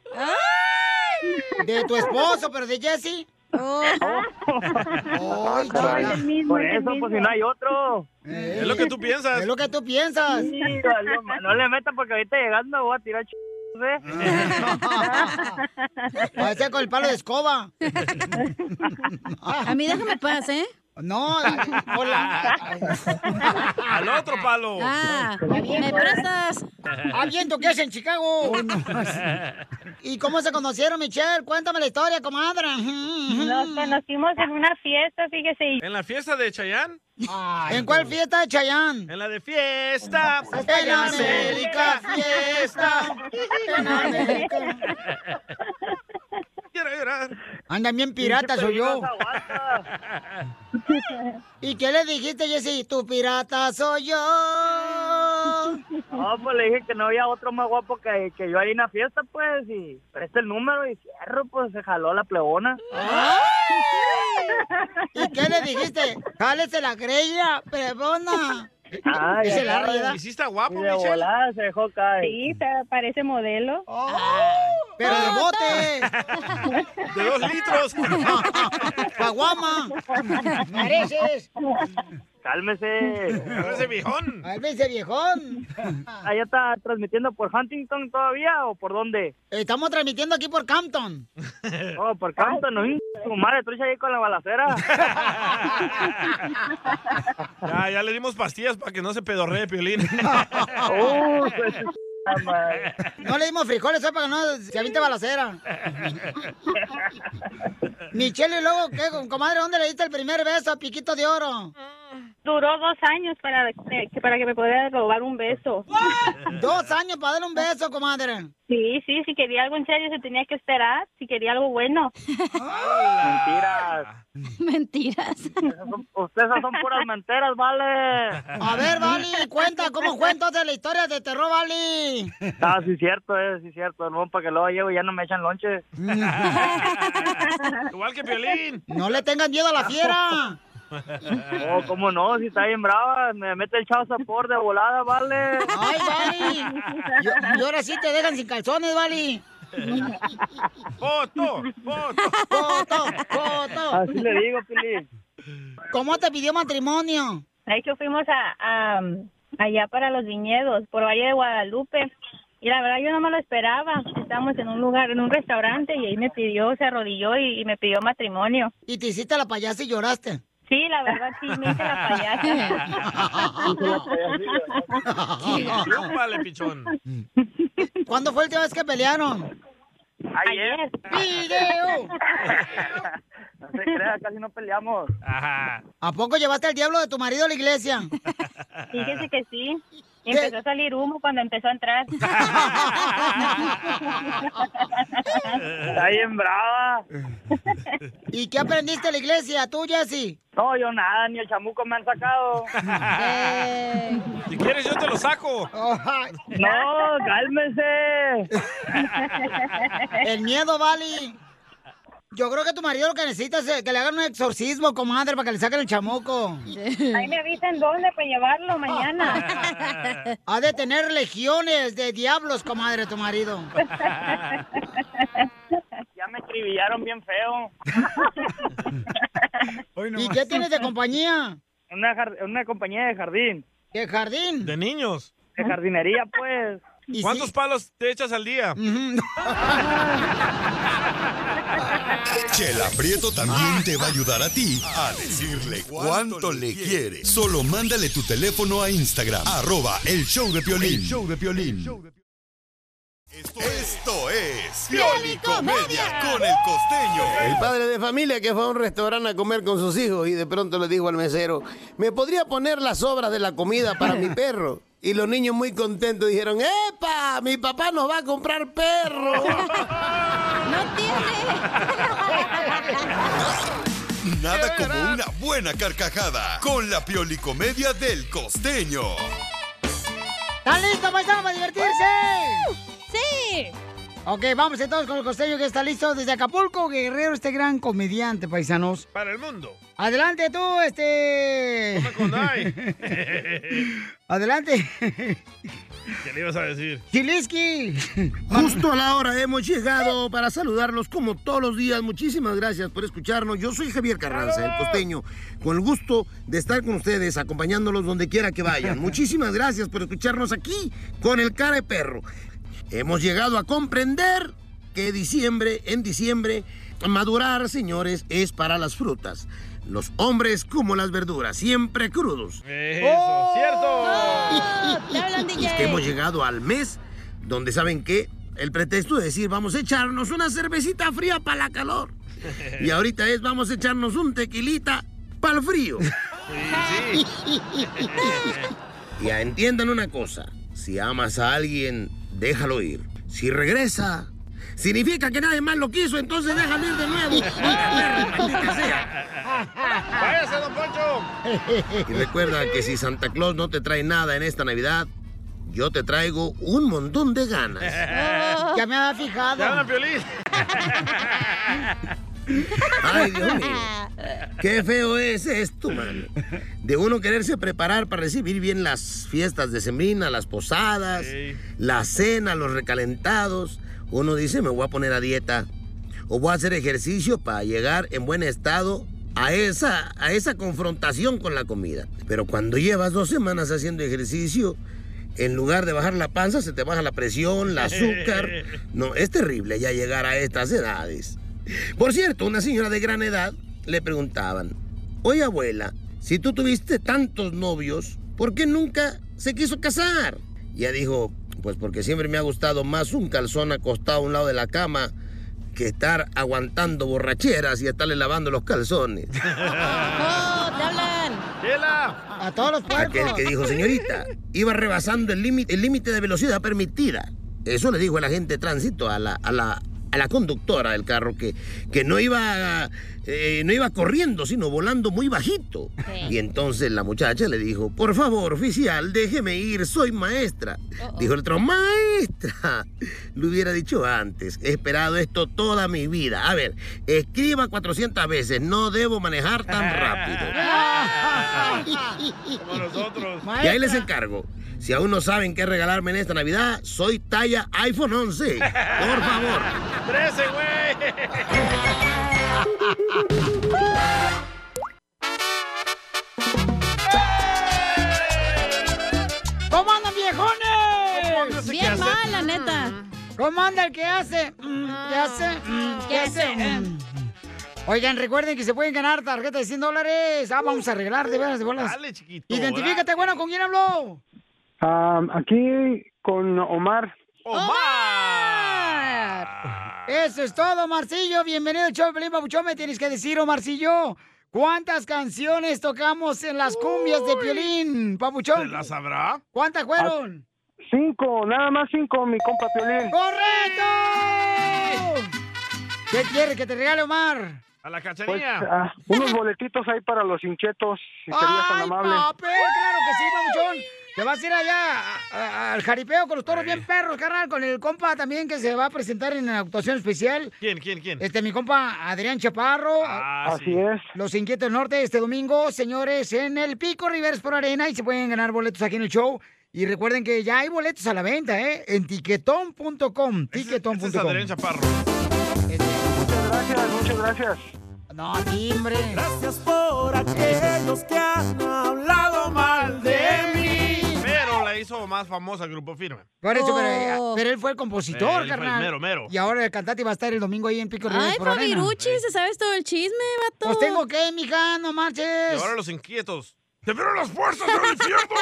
De tu esposo, pero de Jesse. Ay, No, es chala. el mismo, Por es el eso, pues si no hay otro. Es lo que tú piensas. Es lo que tú piensas. Sí, no le metan porque ahorita llegando voy a tirar ch... ¿eh? Parece con el palo de escoba. A mí déjame paz, ¿eh? No, hola. Al otro palo. Ah, ¿me prestas? Ah, viento, ¿qué es en Chicago? ¿Y cómo se conocieron, Michelle? Cuéntame la historia, comadre. Nos conocimos en una fiesta, fíjese. ¿En la fiesta de Chayán? ¿En cuál fiesta de Chayán? En la de fiesta. En América, fiesta. En América. Quiero llorar. Andan bien piratas, soy yo. ¿Y qué le dijiste, Jessy? Tu pirata soy yo. No, pues le dije que no había otro más guapo que, que yo ahí en la fiesta, pues, y presta el número y cierro, pues se jaló la plebona. ¿Y qué le dijiste? Jálese la greña, perdona. Ay, Y se la ay, rieda. ¿Y sí está guapo, de Michelle? volada se dejó caer. Sí, te- parece modelo. Pero de bote. De dos litros. Caguama. Mereces. Cálmese. Ese viejón. Cálmese, viejón. ¿Allá está transmitiendo por Huntington todavía o por dónde? Estamos transmitiendo aquí por Campton. Oh, por Campton, no, tu madre, tú ahí con la balacera. Ya, ya le dimos pastillas para que no se pedorree, Piolín. Pues, ah. No le dimos frijoles hoy para que no se aviente balacera. Michelle, y luego, ¿qué, comadre? ¿Dónde le diste el primer beso a Piquito de Oro? Duró dos años para, que- para que me pudiera robar un beso. Dos años para darle un beso, comadre. Sí, sí, si quería algo en serio se tenía que esperar, si quería algo bueno. Mentiras. Mentiras. Ustedes son puras mentiras, vale. A ver, Vali, cuenta cómo fue entonces la historia de terror, Vali. Ah, sí, cierto, eh, sí, cierto. No, para que luego llego y ya no me echan lonche. Igual que Piolín. No le tengan miedo a la fiera. Oh, cómo no, si está bien brava, me mete el chavo sabor de volada, vale. Ay, Vali. Y, y ahora sí te dejan sin calzones, Vali. Foto, foto. Foto, foto. Así le digo, Pili. ¿Cómo te pidió matrimonio? De hecho, fuimos a, a- allá para los viñedos, por Valle de Guadalupe. Y la verdad yo no me lo esperaba. Estábamos en un lugar, en un restaurante y ahí me pidió, se arrodilló y, y me pidió matrimonio. ¿Y te hiciste la payasa y lloraste? Sí, la verdad sí, me hice la payasa. Chúpale, pichón. ¿Cuándo fue la última vez que pelearon? Ayer. ¡Video! no se crea, casi no peleamos. ¿A poco llevaste al diablo de tu marido a la iglesia? Fíjese que sí. Y empezó a salir humo cuando empezó a entrar. Está bien brava. ¿Y qué aprendiste en la iglesia, tú, Jessy? No, yo nada, ni el chamuco me han sacado. Si quieres, yo te lo saco. No, cálmese. El miedo, Vali. Yo creo que tu marido lo que necesita es que le hagan un exorcismo, comadre, para que le saquen el chamuco. Ahí me avisan dónde para llevarlo mañana. Ha de tener legiones de diablos, comadre, tu marido. Ya me escribillaron bien feo. ¿Y qué tienes de compañía? Una, una compañía de jardín. ¿De jardín? De niños. De jardinería, pues. ¿Cuántos palos te echas al día? Chela Prieto también te va a ayudar a ti a decirle cuánto le quiere. Solo mándale tu teléfono a Instagram, arroba el show de Piolín. El show de Piolín. Esto es Piolicomedia con el costeño. El padre de familia que fue a un restaurante a comer con sus hijos y de pronto le dijo al mesero, ¿me podría poner las sobras de la comida para mi perro? Y los niños muy contentos dijeron, ¡Epa! Mi papá nos va a comprar perro. Nada como una buena carcajada con la Piolicomedia del costeño. ¿Están listos, paisanos, para divertirse? ¡Sí! Ok, vamos entonces con el costeño que está listo desde Acapulco, Guerrero, este gran comediante, paisanos. Para el mundo. Adelante tú, este... Adelante. ¿Qué le ibas a decir? Chiliski. Justo a la hora hemos llegado para saludarlos como todos los días. Muchísimas gracias por escucharnos. Yo soy Javier Carranza, el costeño, con el gusto de estar con ustedes, acompañándolos donde quiera que vayan. Muchísimas gracias por escucharnos aquí con el cara de perro. Hemos llegado a comprender que diciembre, en diciembre, madurar, señores, es para las frutas. Los hombres como las verduras, siempre crudos. Eso, cierto. te hablan, Y es que hemos llegado al mes donde saben que el pretexto de decir vamos a echarnos una cervecita fría para la calor. Y ahorita es vamos a echarnos un tequilita para el frío. Ya entiendan una cosa, si amas a alguien, déjalo ir. Si regresa, significa que nadie más lo quiso, entonces déjalo ir de nuevo. ¡Váyase, don Poncho! Y recuerda que si Santa Claus no te trae nada en esta Navidad, yo te traigo un montón de ganas. Ya me había fijado. ¡Te hablan, Piolín! Ay, Dios mío. Qué feo es esto, mano. De uno quererse preparar para recibir bien las fiestas de sembrina, las posadas, la cena, los recalentados. Uno dice, me voy a poner a dieta o voy a hacer ejercicio para llegar en buen estado a esa, a esa confrontación con la comida. Pero cuando llevas dos semanas haciendo ejercicio, en lugar de bajar la panza, se te baja la presión, el azúcar. No, es terrible ya llegar a estas edades. Por cierto, una señora de gran edad le preguntaban, oye abuela, si tú tuviste tantos novios, ¿por qué nunca se quiso casar? Y ella dijo, pues porque siempre me ha gustado más un calzón acostado a un lado de la cama que estar aguantando borracheras y estarle lavando los calzones. ¡Oh, te hablan! A todos los puercos. Aquel que dijo, señorita, iba rebasando el límite el límite de velocidad permitida. Eso le dijo el agente de tránsito a la, a la, a la conductora del carro que, que no, iba, eh, no iba corriendo, sino volando muy bajito. Y entonces la muchacha le dijo, por favor, oficial, déjeme ir, soy maestra. Dijo el otro, maestra. Lo hubiera dicho antes, he esperado esto toda mi vida. A ver, escriba 400 veces, no debo manejar tan rápido. Como nosotros. Y ahí les encargo. Si aún no saben qué regalarme en esta Navidad, soy talla iPhone 11. Por favor. ¡Trece, güey! ¿Cómo andan, viejones? Bien mal, la neta. ¿Cómo anda el que hace? Mm, ¿Qué hace? Mm, ¿Qué hace? Mm. Oigan, recuerden que se pueden ganar tarjeta de 100 dólares. Ah, vamos a arreglar de veras, de bolas. Dale, chiquito. Identifícate, bueno, ¿con quién habló? Ah, aquí con Omar. ¡Omar! Eso es todo, Marcillo. Bienvenido al show de. Me tienes que decir, oh, Marcillo, ¿cuántas canciones tocamos en las cumbias de Piolín, Papuchón? ¿Se la sabrá? ¿Cuántas fueron? Cinco, nada más cinco, mi compa Piolín. ¡Correcto! ¿Qué quiere que te regale, Omar? A la Pues, cachanilla. ah, unos boletitos ahí para los hinchetos, si serías tan ¡Ay, amable. papel! ¡Claro que sí, Papuchón! Te vas a ir allá a- a- al jaripeo con los toros bien perros, carnal, con el compa también que se va a presentar en la actuación especial. ¿Quién, quién, quién? Este, mi compa Adrián Chaparro. Ah, Así sí. es. Los Inquietos del Norte este domingo, señores, en el Pico Rivers por Arena y se pueden ganar boletos aquí en el show. Y recuerden que ya hay boletos a la venta, ¿eh? En tiquetón.com. Tiquetón.com. Ese es Adrián Chaparro. Muchas gracias, muchas gracias. No, timbre. Gracias por aquellos que han hablado. Más famosa Grupo Firme. Por eso, pero, pero él fue el compositor, Él fue el carnal. mero, mero. Y ahora el cantante va a estar el domingo ahí en Pico Rivers Ay. Fabiruchi, se sabes todo el chisme, vato. Pues tengo que, mija, no marches. Y ahora los inquietos. ¡Te vieron las fuerzas del infierno!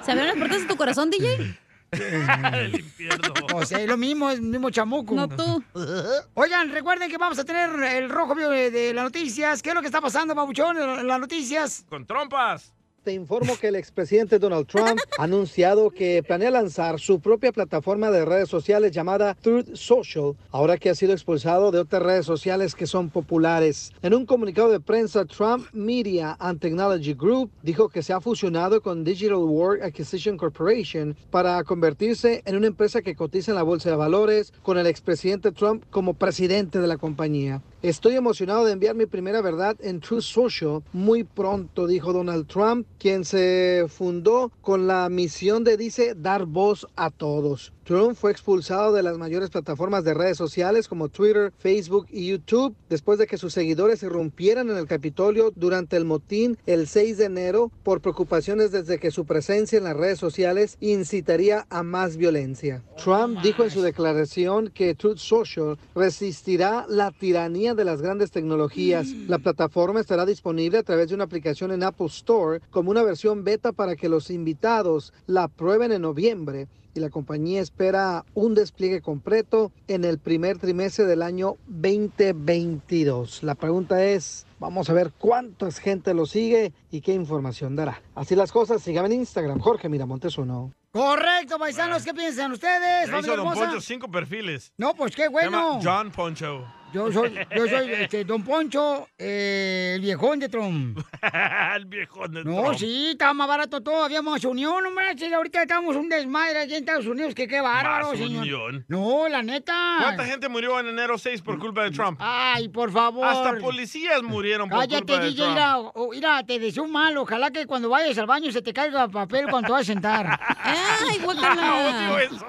¿Se abrieron las puertas de tu corazón, DJ? El infierno. O sea, es lo mismo, es el mismo chamuco. No tú. Oigan, recuerden que vamos a tener el rojo vivo de, de las noticias. ¿Qué es lo que está pasando, babuchón, en las noticias? Con trompas. Te informo que el expresidente Donald Trump ha anunciado que planea lanzar su propia plataforma de redes sociales llamada Truth Social, ahora que ha sido expulsado de otras redes sociales que son populares. En un comunicado de prensa, Trump Media and Technology Group dijo que se ha fusionado con Digital World Acquisition Corporation para convertirse en una empresa que cotiza en la bolsa de valores con el expresidente Trump como presidente de la compañía. Estoy emocionado de enviar mi primera verdad en Truth Social muy pronto, dijo Donald Trump, quien se fundó con la misión de, dice, dar voz a todos. Trump fue expulsado de las mayores plataformas de redes sociales como Twitter, Facebook y YouTube después de que sus seguidores irrumpieran en el Capitolio durante el motín el 6 de enero por preocupaciones desde que su presencia en las redes sociales incitaría a más violencia. Trump dijo en su declaración que Truth Social resistirá la tiranía de las grandes tecnologías. La plataforma estará disponible a través de una aplicación en Apple Store como una versión beta para que los invitados la prueben en noviembre y la compañía espera un despliegue completo en el primer trimestre del año 2022. La pregunta es, vamos a ver cuánta gente lo sigue y qué información dará. Así las cosas, síganme en Instagram, Jorge Miramontes uno. Correcto, paisanos, ¿qué piensan ustedes? Hizo Don? Poncho cinco perfiles. No, pues qué Se llama bueno. John Poncho. Yo soy, yo soy este, Don Poncho, eh, el viejón de Trump. el viejón de No, Trump. sí, estaba más barato todo, habíamos unión, no manches, ahorita estamos un desmadre aquí en Estados Unidos, que qué bárbaro, Más señor. unión. No, la neta. ¿Cuánta gente murió en enero 6 por culpa de Trump? Ay, por favor. Hasta policías murieron por Cállate, culpa de DJ, Trump. mira, o- mira, te deseo un mal, ojalá que cuando vayas al baño se te caiga papel cuando te vas a sentar. Ay, guácala. Odio eso.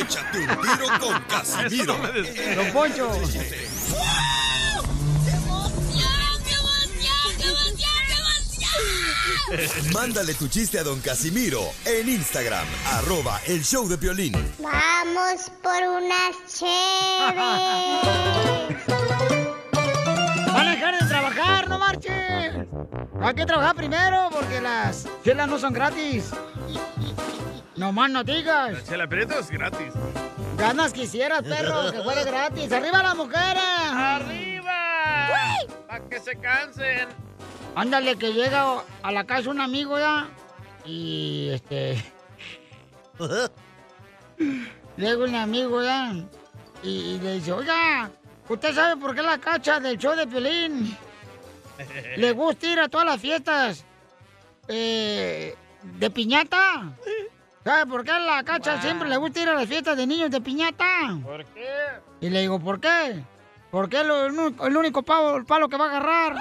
Échate un tiro con Casimiro. Don Poncho. Mándale tu chiste a don Casimiro en Instagram, arroba el show de violín. Vamos por unas chéves. Van a dejar de trabajar, no marches. Hay que trabajar primero porque las chelas no son gratis. No más no digas. La chela Prieto es gratis. Ganas quisieras, perro, que fuera gratis. ¡Arriba las mujeres! ¡Arriba! ¡Para que se cansen! Ándale, que llega a la casa un amigo ya. Y este. llega un amigo ya. Y, y le dice: Oiga, ¿usted sabe por qué la cacha del show de Pelín le gusta ir a todas las fiestas eh, de piñata? ¿Sabe por qué la cacha siempre le gusta ir a las fiestas de niños de piñata? ¿Por qué? Y le digo, ¿por qué? Porque es lo- el, único- el único pavo, el palo que va a agarrar.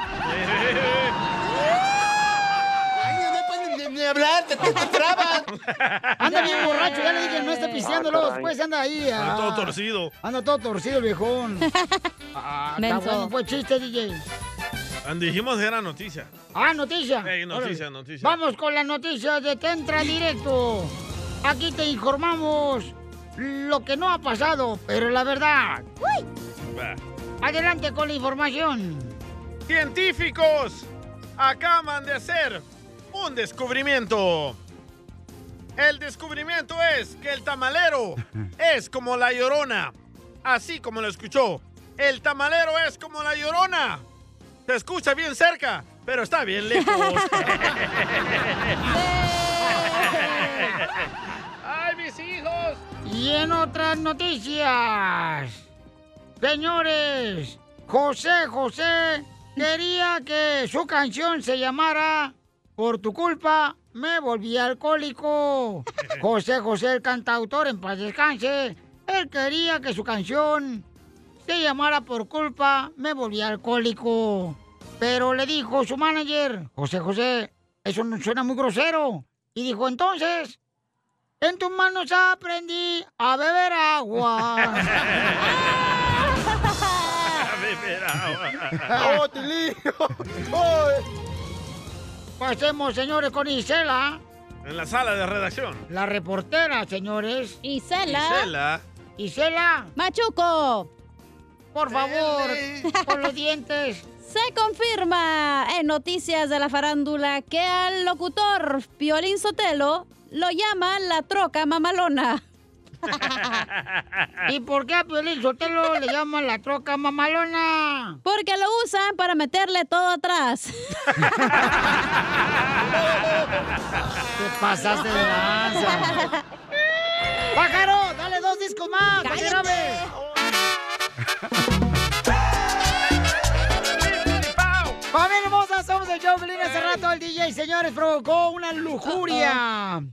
Ni hablar, te, te, te trabas. Anda bien borracho, ya le dije, no esté pisteando, Ah, luego después anda ahí. Anda ah. todo torcido. Anda todo torcido el viejón. Ah, está bueno, fue chiste, DJ. Ah, Dijimos que era noticia. Ah, noticia. Ey, noticia, Órale. noticia. Vamos con las noticias de Tentra Directo. Aquí te informamos lo que no ha pasado, pero la verdad. Va. Adelante con la información. Científicos acaban de hacer un descubrimiento. El descubrimiento es que el tamalero es como la llorona. Así como lo escuchó. El tamalero es como la llorona. Se escucha bien cerca, pero está bien lejos. ¡Ay, mis hijos! Y en otras noticias, señores, José José quería que su canción se llamara Por tu culpa me volví alcohólico. José José, el cantautor, en paz descanse, él quería que su canción se llamara Por culpa me volví alcohólico. Pero le dijo su manager, José José, eso no suena muy grosero. Y dijo, entonces, en tus manos aprendí a beber agua. ¡Oh, Tilín! ¡Oh! Pasemos, señores, con Isela, En la sala de redacción. la reportera, señores. Isela. Isela. Isela. Machuco. Por favor, con los dientes. Se confirma en noticias de la farándula que al locutor Piolín Sotelo lo llaman la troca mamalona. ¿Y por qué a Piolín Sotelo le llaman la troca mamalona? Porque lo usan para meterle todo atrás. Te pasaste de lanza. ¡Pájaro! ¡Dale dos discos más! ¡Para que grabe! Somos el show Pelín. Hace rato el DJ, señores, provocó una lujuria.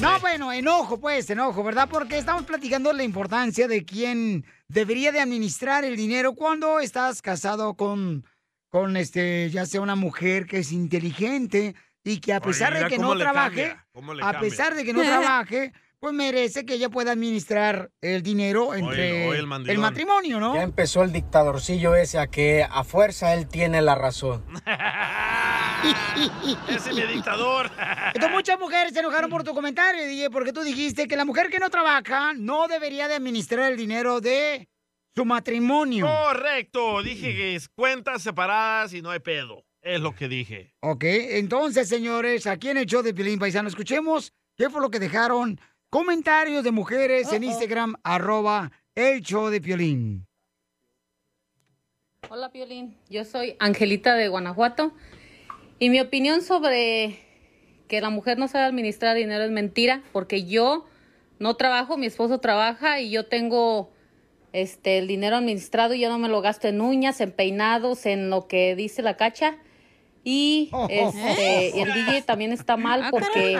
No, bueno, enojo, pues, enojo, ¿verdad? Porque estamos platicando la importancia de quién debería de administrar el dinero cuando estás casado con, con este, ya sea una mujer que es inteligente y que a pesar de que no trabaje, cambia, a pesar de que no trabaje, pues merece que ella pueda administrar el dinero entre el matrimonio, ¿no? Ya empezó el dictadorcillo ese a que a fuerza él tiene la razón. Ese es mi dictador. Entonces muchas mujeres se enojaron por tu comentario, DJ, porque tú dijiste que la mujer que no trabaja no debería de administrar el dinero de su matrimonio. Correcto. Dije que es cuentas separadas y no hay pedo. Es lo que dije. Ok, entonces, señores, aquí en el show de Pilín Paisano, escuchemos qué fue lo que dejaron comentarios de mujeres en Instagram, arroba el show de Piolín. Hola Piolín, yo soy Angelita de Guanajuato. Y mi opinión sobre que la mujer no sabe administrar dinero es mentira porque yo no trabajo, mi esposo trabaja y yo tengo este el dinero administrado y yo no me lo gasto en uñas, en peinados, en lo que dice la cacha. Y este y el DJ también está mal porque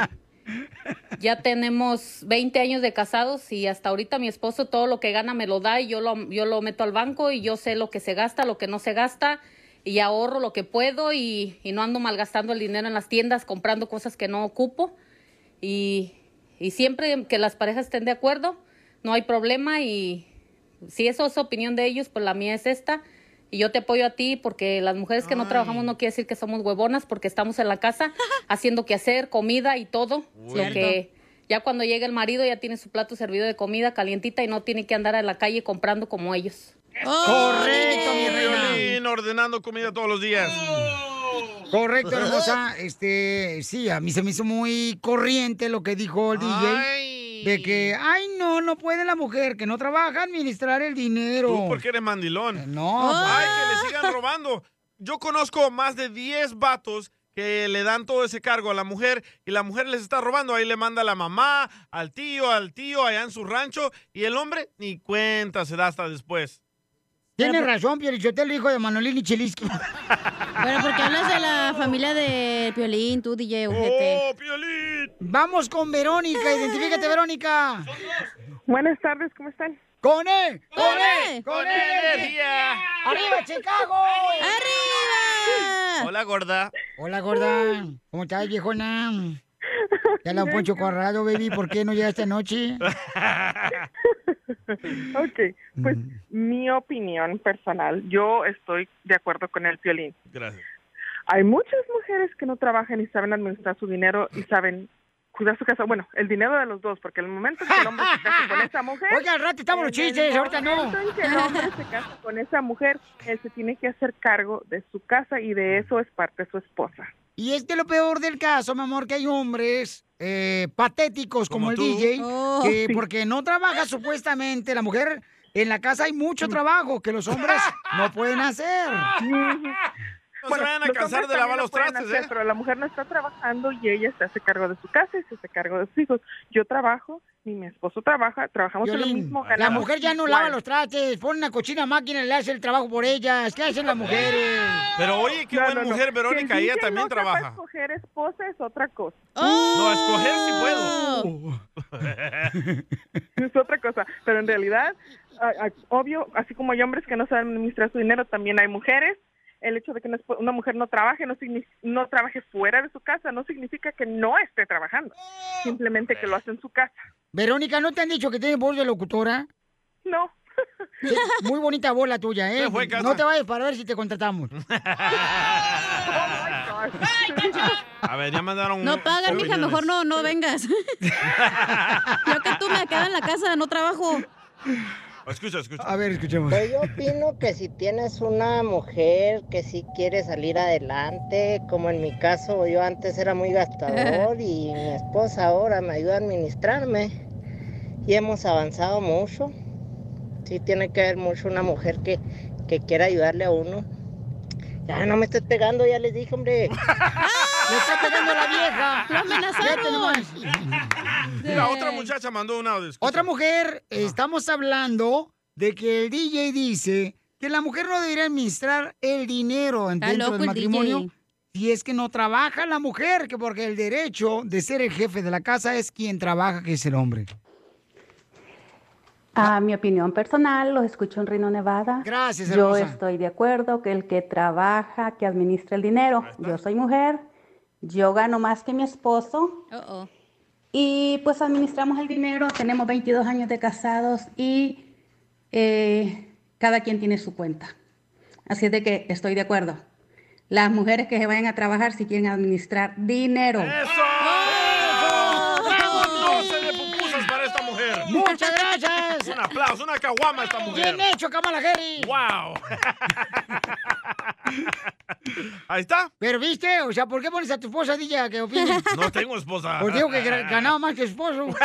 ya tenemos 20 años de casados y hasta ahorita mi esposo todo lo que gana me lo da y yo lo, yo lo meto al banco y yo sé lo que se gasta, lo que no se gasta y ahorro lo que puedo y, no ando malgastando el dinero en las tiendas comprando cosas que no ocupo. Y, y siempre que las parejas estén de acuerdo no hay problema y si eso es opinión de ellos pues la mía es esta y yo te apoyo a ti porque las mujeres que no trabajamos no quiere decir que somos huevonas porque estamos en la casa haciendo que hacer, comida y todo. Lo que ya cuando llega el marido ya tiene su plato servido de comida calientita y no tiene que andar en la calle comprando como ellos. Correcto, mi reina. Ordenando comida todos los días. Correcto, hermosa. Este, sí, a mí se me hizo muy corriente lo que dijo el DJ. De que, ay, no, no puede la mujer que no trabaja administrar el dinero. Tú porque eres mandilón. Eh, No. Ay, que le sigan robando. Yo conozco más de 10 vatos que le dan todo ese cargo a la mujer y la mujer les está robando. Ahí le manda a la mamá, al tío, al tío allá en su rancho y el hombre ni cuenta se da hasta después. Tienes razón, Pielichotelo, hijo de Manolín y Chilisqui. Bueno, porque hablas de la familia de Piolín, tú, DJ, ojete. ¡Oh, Piolín! Vamos con Verónica, identifícate, Verónica. Buenas tardes, ¿cómo están? ¡Con él! ¡Con él! él! ¡Con energía! ¡Arriba, Chicago! ¡Arriba! Hola, gorda. Hola, gorda. ¿Cómo estás, viejona? Ya la Poncho Corrado, baby. ¿Por qué no llegaste anoche? Ok, pues mi opinión personal, yo estoy de acuerdo con el violín. Gracias. Hay muchas mujeres que no trabajan y saben administrar su dinero y saben cuidar su casa. Bueno, el dinero de los dos, porque el momento en que el hombre se casa con esa mujer... Oiga, al rato estamos los el chistes, ahorita no. momento en que el hombre se casa con esa mujer, él se tiene que hacer cargo de su casa y de eso es parte de su esposa. Y es que lo peor del caso, mi amor, que hay hombres eh, patéticos como, Como el tú. DJ, Oh. que porque no trabaja supuestamente la mujer. En la casa hay mucho trabajo que los hombres no pueden hacer. No se vayan a cansar de lavar los trastes, hacer, ¿eh? Pero la mujer no está trabajando y ella se hace cargo de su casa y se hace cargo de sus hijos. Yo trabajo y mi esposo trabaja, trabajamos en lo Violín, mismo. la ganamos mujer ya no lava los trastes, pone una cochina máquina y le hace el trabajo por ellas. ¿Qué hacen las mujeres? Pero oye, qué No, buena no, no. mujer, Verónica, ella también trabaja. escoger esposa es otra cosa. No, escoger sí Oh. puedo. es otra cosa. Pero en realidad, a- a- obvio, así como hay hombres que no saben administrar su dinero, también hay mujeres. El hecho de que una mujer no trabaje, no, no trabaje fuera de su casa, no significa que no esté trabajando. Simplemente que lo hace en su casa. Verónica, ¿no te han dicho que tienes voz de locutora? No. Sí, muy bonita voz la tuya, ¿eh? Fue. No te vayas para ver si te contratamos. A ver, ya mandaron No pagan, mija, mejor no, no vengas. Yo que tú me quedo en la casa, no trabajo. Escucha, escucha. A ver, escuchemos. Pues yo opino que si tienes una mujer que sí quiere salir adelante, como en mi caso yo antes era muy gastador y mi esposa ahora me ayuda a administrarme y hemos avanzado mucho. Sí tiene que haber mucho una mujer que, que quiera ayudarle a uno. Ya no me estés pegando, ya les dije, hombre. ¡Le está pegando la vieja! ¡Lo amenazaron! Mira, otra muchacha mandó un audio. escucha. Otra mujer, estamos hablando de que el DJ dice que la mujer no debería administrar el dinero dentro loco del el matrimonio DJ. si es que no trabaja la mujer, que porque el derecho de ser el jefe de la casa es quien trabaja, que es el hombre. A mi opinión personal, los escucho en Reno, Nevada. Gracias, Yo hermosa. estoy de acuerdo que el que trabaja, que administra el dinero. Yo soy mujer, yo gano más que mi esposo. Y pues administramos el dinero, tenemos 22 años de casados y eh, cada quien tiene su cuenta. Así es de que estoy de acuerdo. Las mujeres que se vayan a trabajar si quieren administrar dinero. ¡Bravo! 12 de pupusas para esta mujer. ¡Muchas aplauso, una caguama esta mujer. Bien hecho, Kamala Harris. ¡Wow! Ahí está. Pero viste, o sea, ¿por qué pones a tu esposa, DJ, a que opine? No tengo esposa. Pues digo que ganaba más que esposo.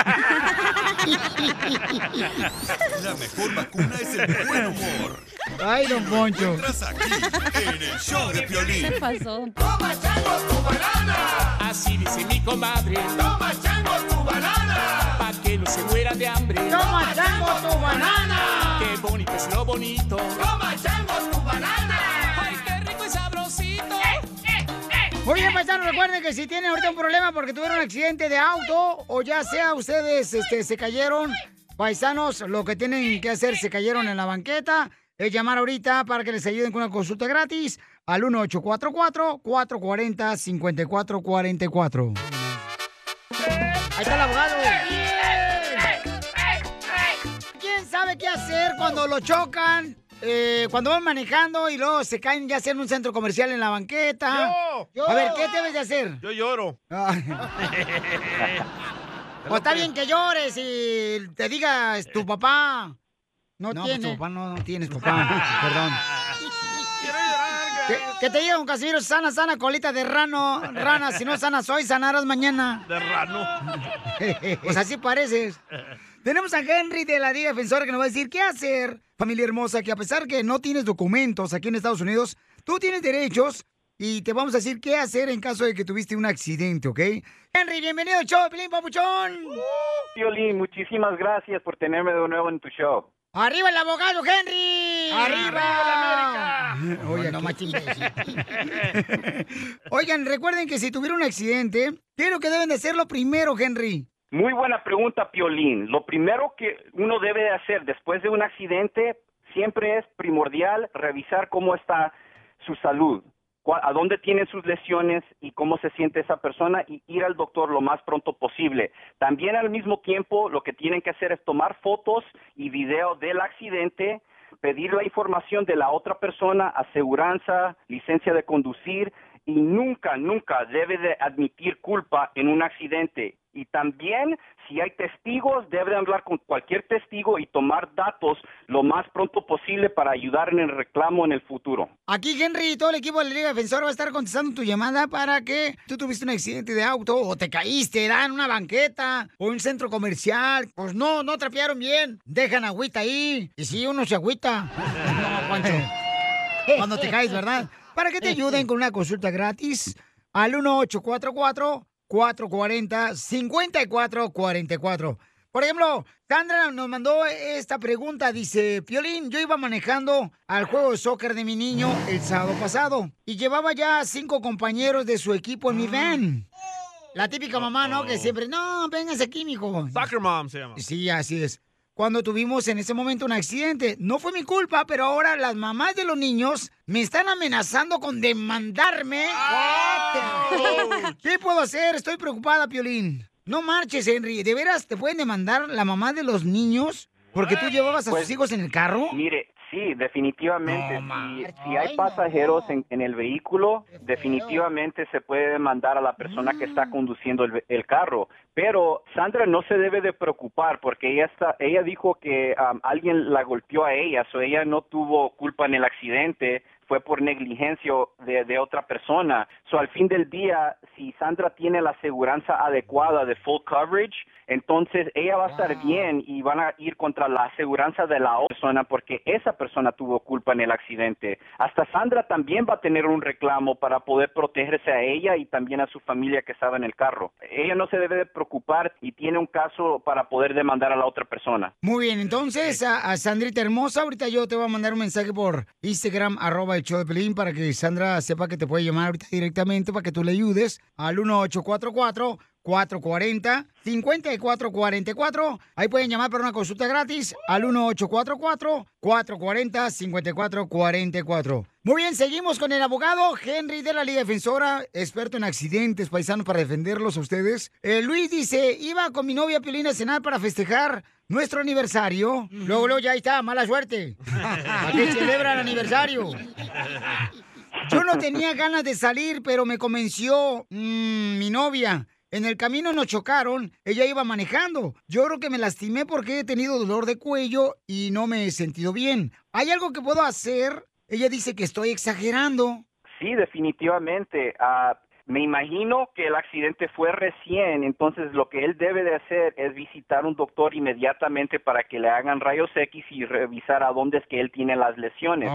La mejor vacuna es el buen humor. Ay, don Poncho. Entras aquí en el show de Piolín. ¿Qué pasó? Así dice mi comadre. Toma chango tu banana. Pa' que no se muera de hambre. Toma chango tu banana. Qué bonito es lo bonito. Toma chango tu banana. Ay, qué rico y sabrosito. Muy bien, paisanos, recuerden que si tienen ahorita un problema porque tuvieron un accidente de auto o ya sea ustedes este, se cayeron, paisanos, lo que tienen que hacer, se cayeron en la banqueta, es llamar ahorita para que les ayuden con una consulta gratis al 1844-440-5444. Ahí está el abogado. ¿Quién sabe qué hacer cuando lo chocan? Eh, cuando van manejando y luego se caen ya sea en un centro comercial en la banqueta. Yo. A ver, ¿qué debes de hacer? Yo lloro. Pues está bien que llores y te digas tu papá. No, pues, tiene. tu papá no, no tienes papá. Perdón. Que, que te diga un Casimiro, sana, sana, colita de rano, rana, si no sanas hoy, sanarás mañana. De rano. Pues así pareces. Tenemos a Henry de la Liga Defensora que nos va a decir qué hacer, familia hermosa, que a pesar que no tienes documentos aquí en Estados Unidos, tú tienes derechos y te vamos a decir qué hacer en caso de que tuviste un accidente, ¿ok? Henry, bienvenido al show, Pelín Papuchón. Piolín, muchísimas gracias por tenerme de nuevo en tu show. ¡Arriba el abogado, Henry! ¡Arriba la América! Oye, no más Oigan, recuerden que si tuvieron un accidente, ¿qué es lo que deben de hacer lo primero, Henry? Muy buena pregunta, Piolín. Lo primero que uno debe de hacer después de un accidente siempre es primordial revisar cómo está su salud, a dónde tienen sus lesiones y cómo se siente esa persona y ir al doctor lo más pronto posible. También al mismo tiempo lo que tienen que hacer es tomar fotos y video del accidente, pedir la información de la otra persona, aseguranza, licencia de conducir y nunca, nunca debe de admitir culpa en un accidente. Y también, si hay testigos, debe de hablar con cualquier testigo y tomar datos lo más pronto posible para ayudar en el reclamo en el futuro. Aquí Henry y todo el equipo de la Liga Defensora va a estar contestando tu llamada para que tú tuviste un accidente de auto o te caíste, era en una banqueta o en un centro comercial. Pues no, no trapearon bien. Dejan agüita ahí. Y si uno se agüita. No, Poncho. Cuando te caes, ¿verdad? Para que te ayuden con una consulta gratis al 1844-440-5444. Por ejemplo, Sandra nos mandó esta pregunta. Dice, Piolín, yo iba manejando al juego de soccer de mi niño el sábado pasado y llevaba ya cinco compañeros de su equipo en mi van. La típica mamá, ¿no? Que siempre, no, véngase aquí, mijo. Soccer mom se llama. Sí, así es. Cuando tuvimos en ese momento un accidente. No fue mi culpa, pero ahora las mamás de los niños me están amenazando con demandarme. ¿Qué puedo hacer? Estoy preocupada, Piolín. No marches, Henry. ¿De veras te pueden demandar la mamá de los niños porque tú llevabas a Pues, sus hijos en el carro? Mire, sí, definitivamente. si, si hay pasajeros en, en el vehículo, definitivamente se puede demandar a la persona que está conduciendo el, el carro. Pero Sandra no se debe de preocupar porque ella está, ella dijo que um, alguien la golpeó a ella, o ella no tuvo culpa en el accidente fue por negligencia de, de otra persona. So, al fin del día, si Sandra tiene la aseguranza adecuada de full coverage, entonces ella va a estar bien y van a ir contra la aseguranza de la otra persona porque esa persona tuvo culpa en el accidente. Hasta Sandra también va a tener un reclamo para poder protegerse a ella y también a su familia que estaba en el carro. Ella no se debe de preocupar y tiene un caso para poder demandar a la otra persona. Muy bien, entonces a, a Sandrita hermosa, ahorita yo te voy a mandar un mensaje por Instagram, arroba el de Pelín, para que Sandra sepa que te puede llamar ahorita directamente para que tú le ayudes al 1844 440 5444 Ahí pueden llamar para una consulta gratis al 1844 440 5444 Muy bien, seguimos con el abogado Henry de la Liga Defensora, experto en accidentes paisanos para defenderlos a ustedes. Eh, Luis dice, iba con mi novia Piolina a cenar para festejar nuestro aniversario. Luego, luego ya ahí está, mala suerte. ¿A qué celebra el aniversario? Yo no tenía ganas de salir, pero me convenció mm, mi novia. En el camino nos chocaron, ella iba manejando. Yo creo que me lastimé porque he tenido dolor de cuello y no me he sentido bien. ¿Hay algo que puedo hacer? Ella dice que estoy exagerando. Sí, definitivamente. Ah, me imagino que el accidente fue recién, entonces lo que él debe de hacer es visitar un doctor inmediatamente para que le hagan rayos X y revisar a dónde es que él tiene las lesiones.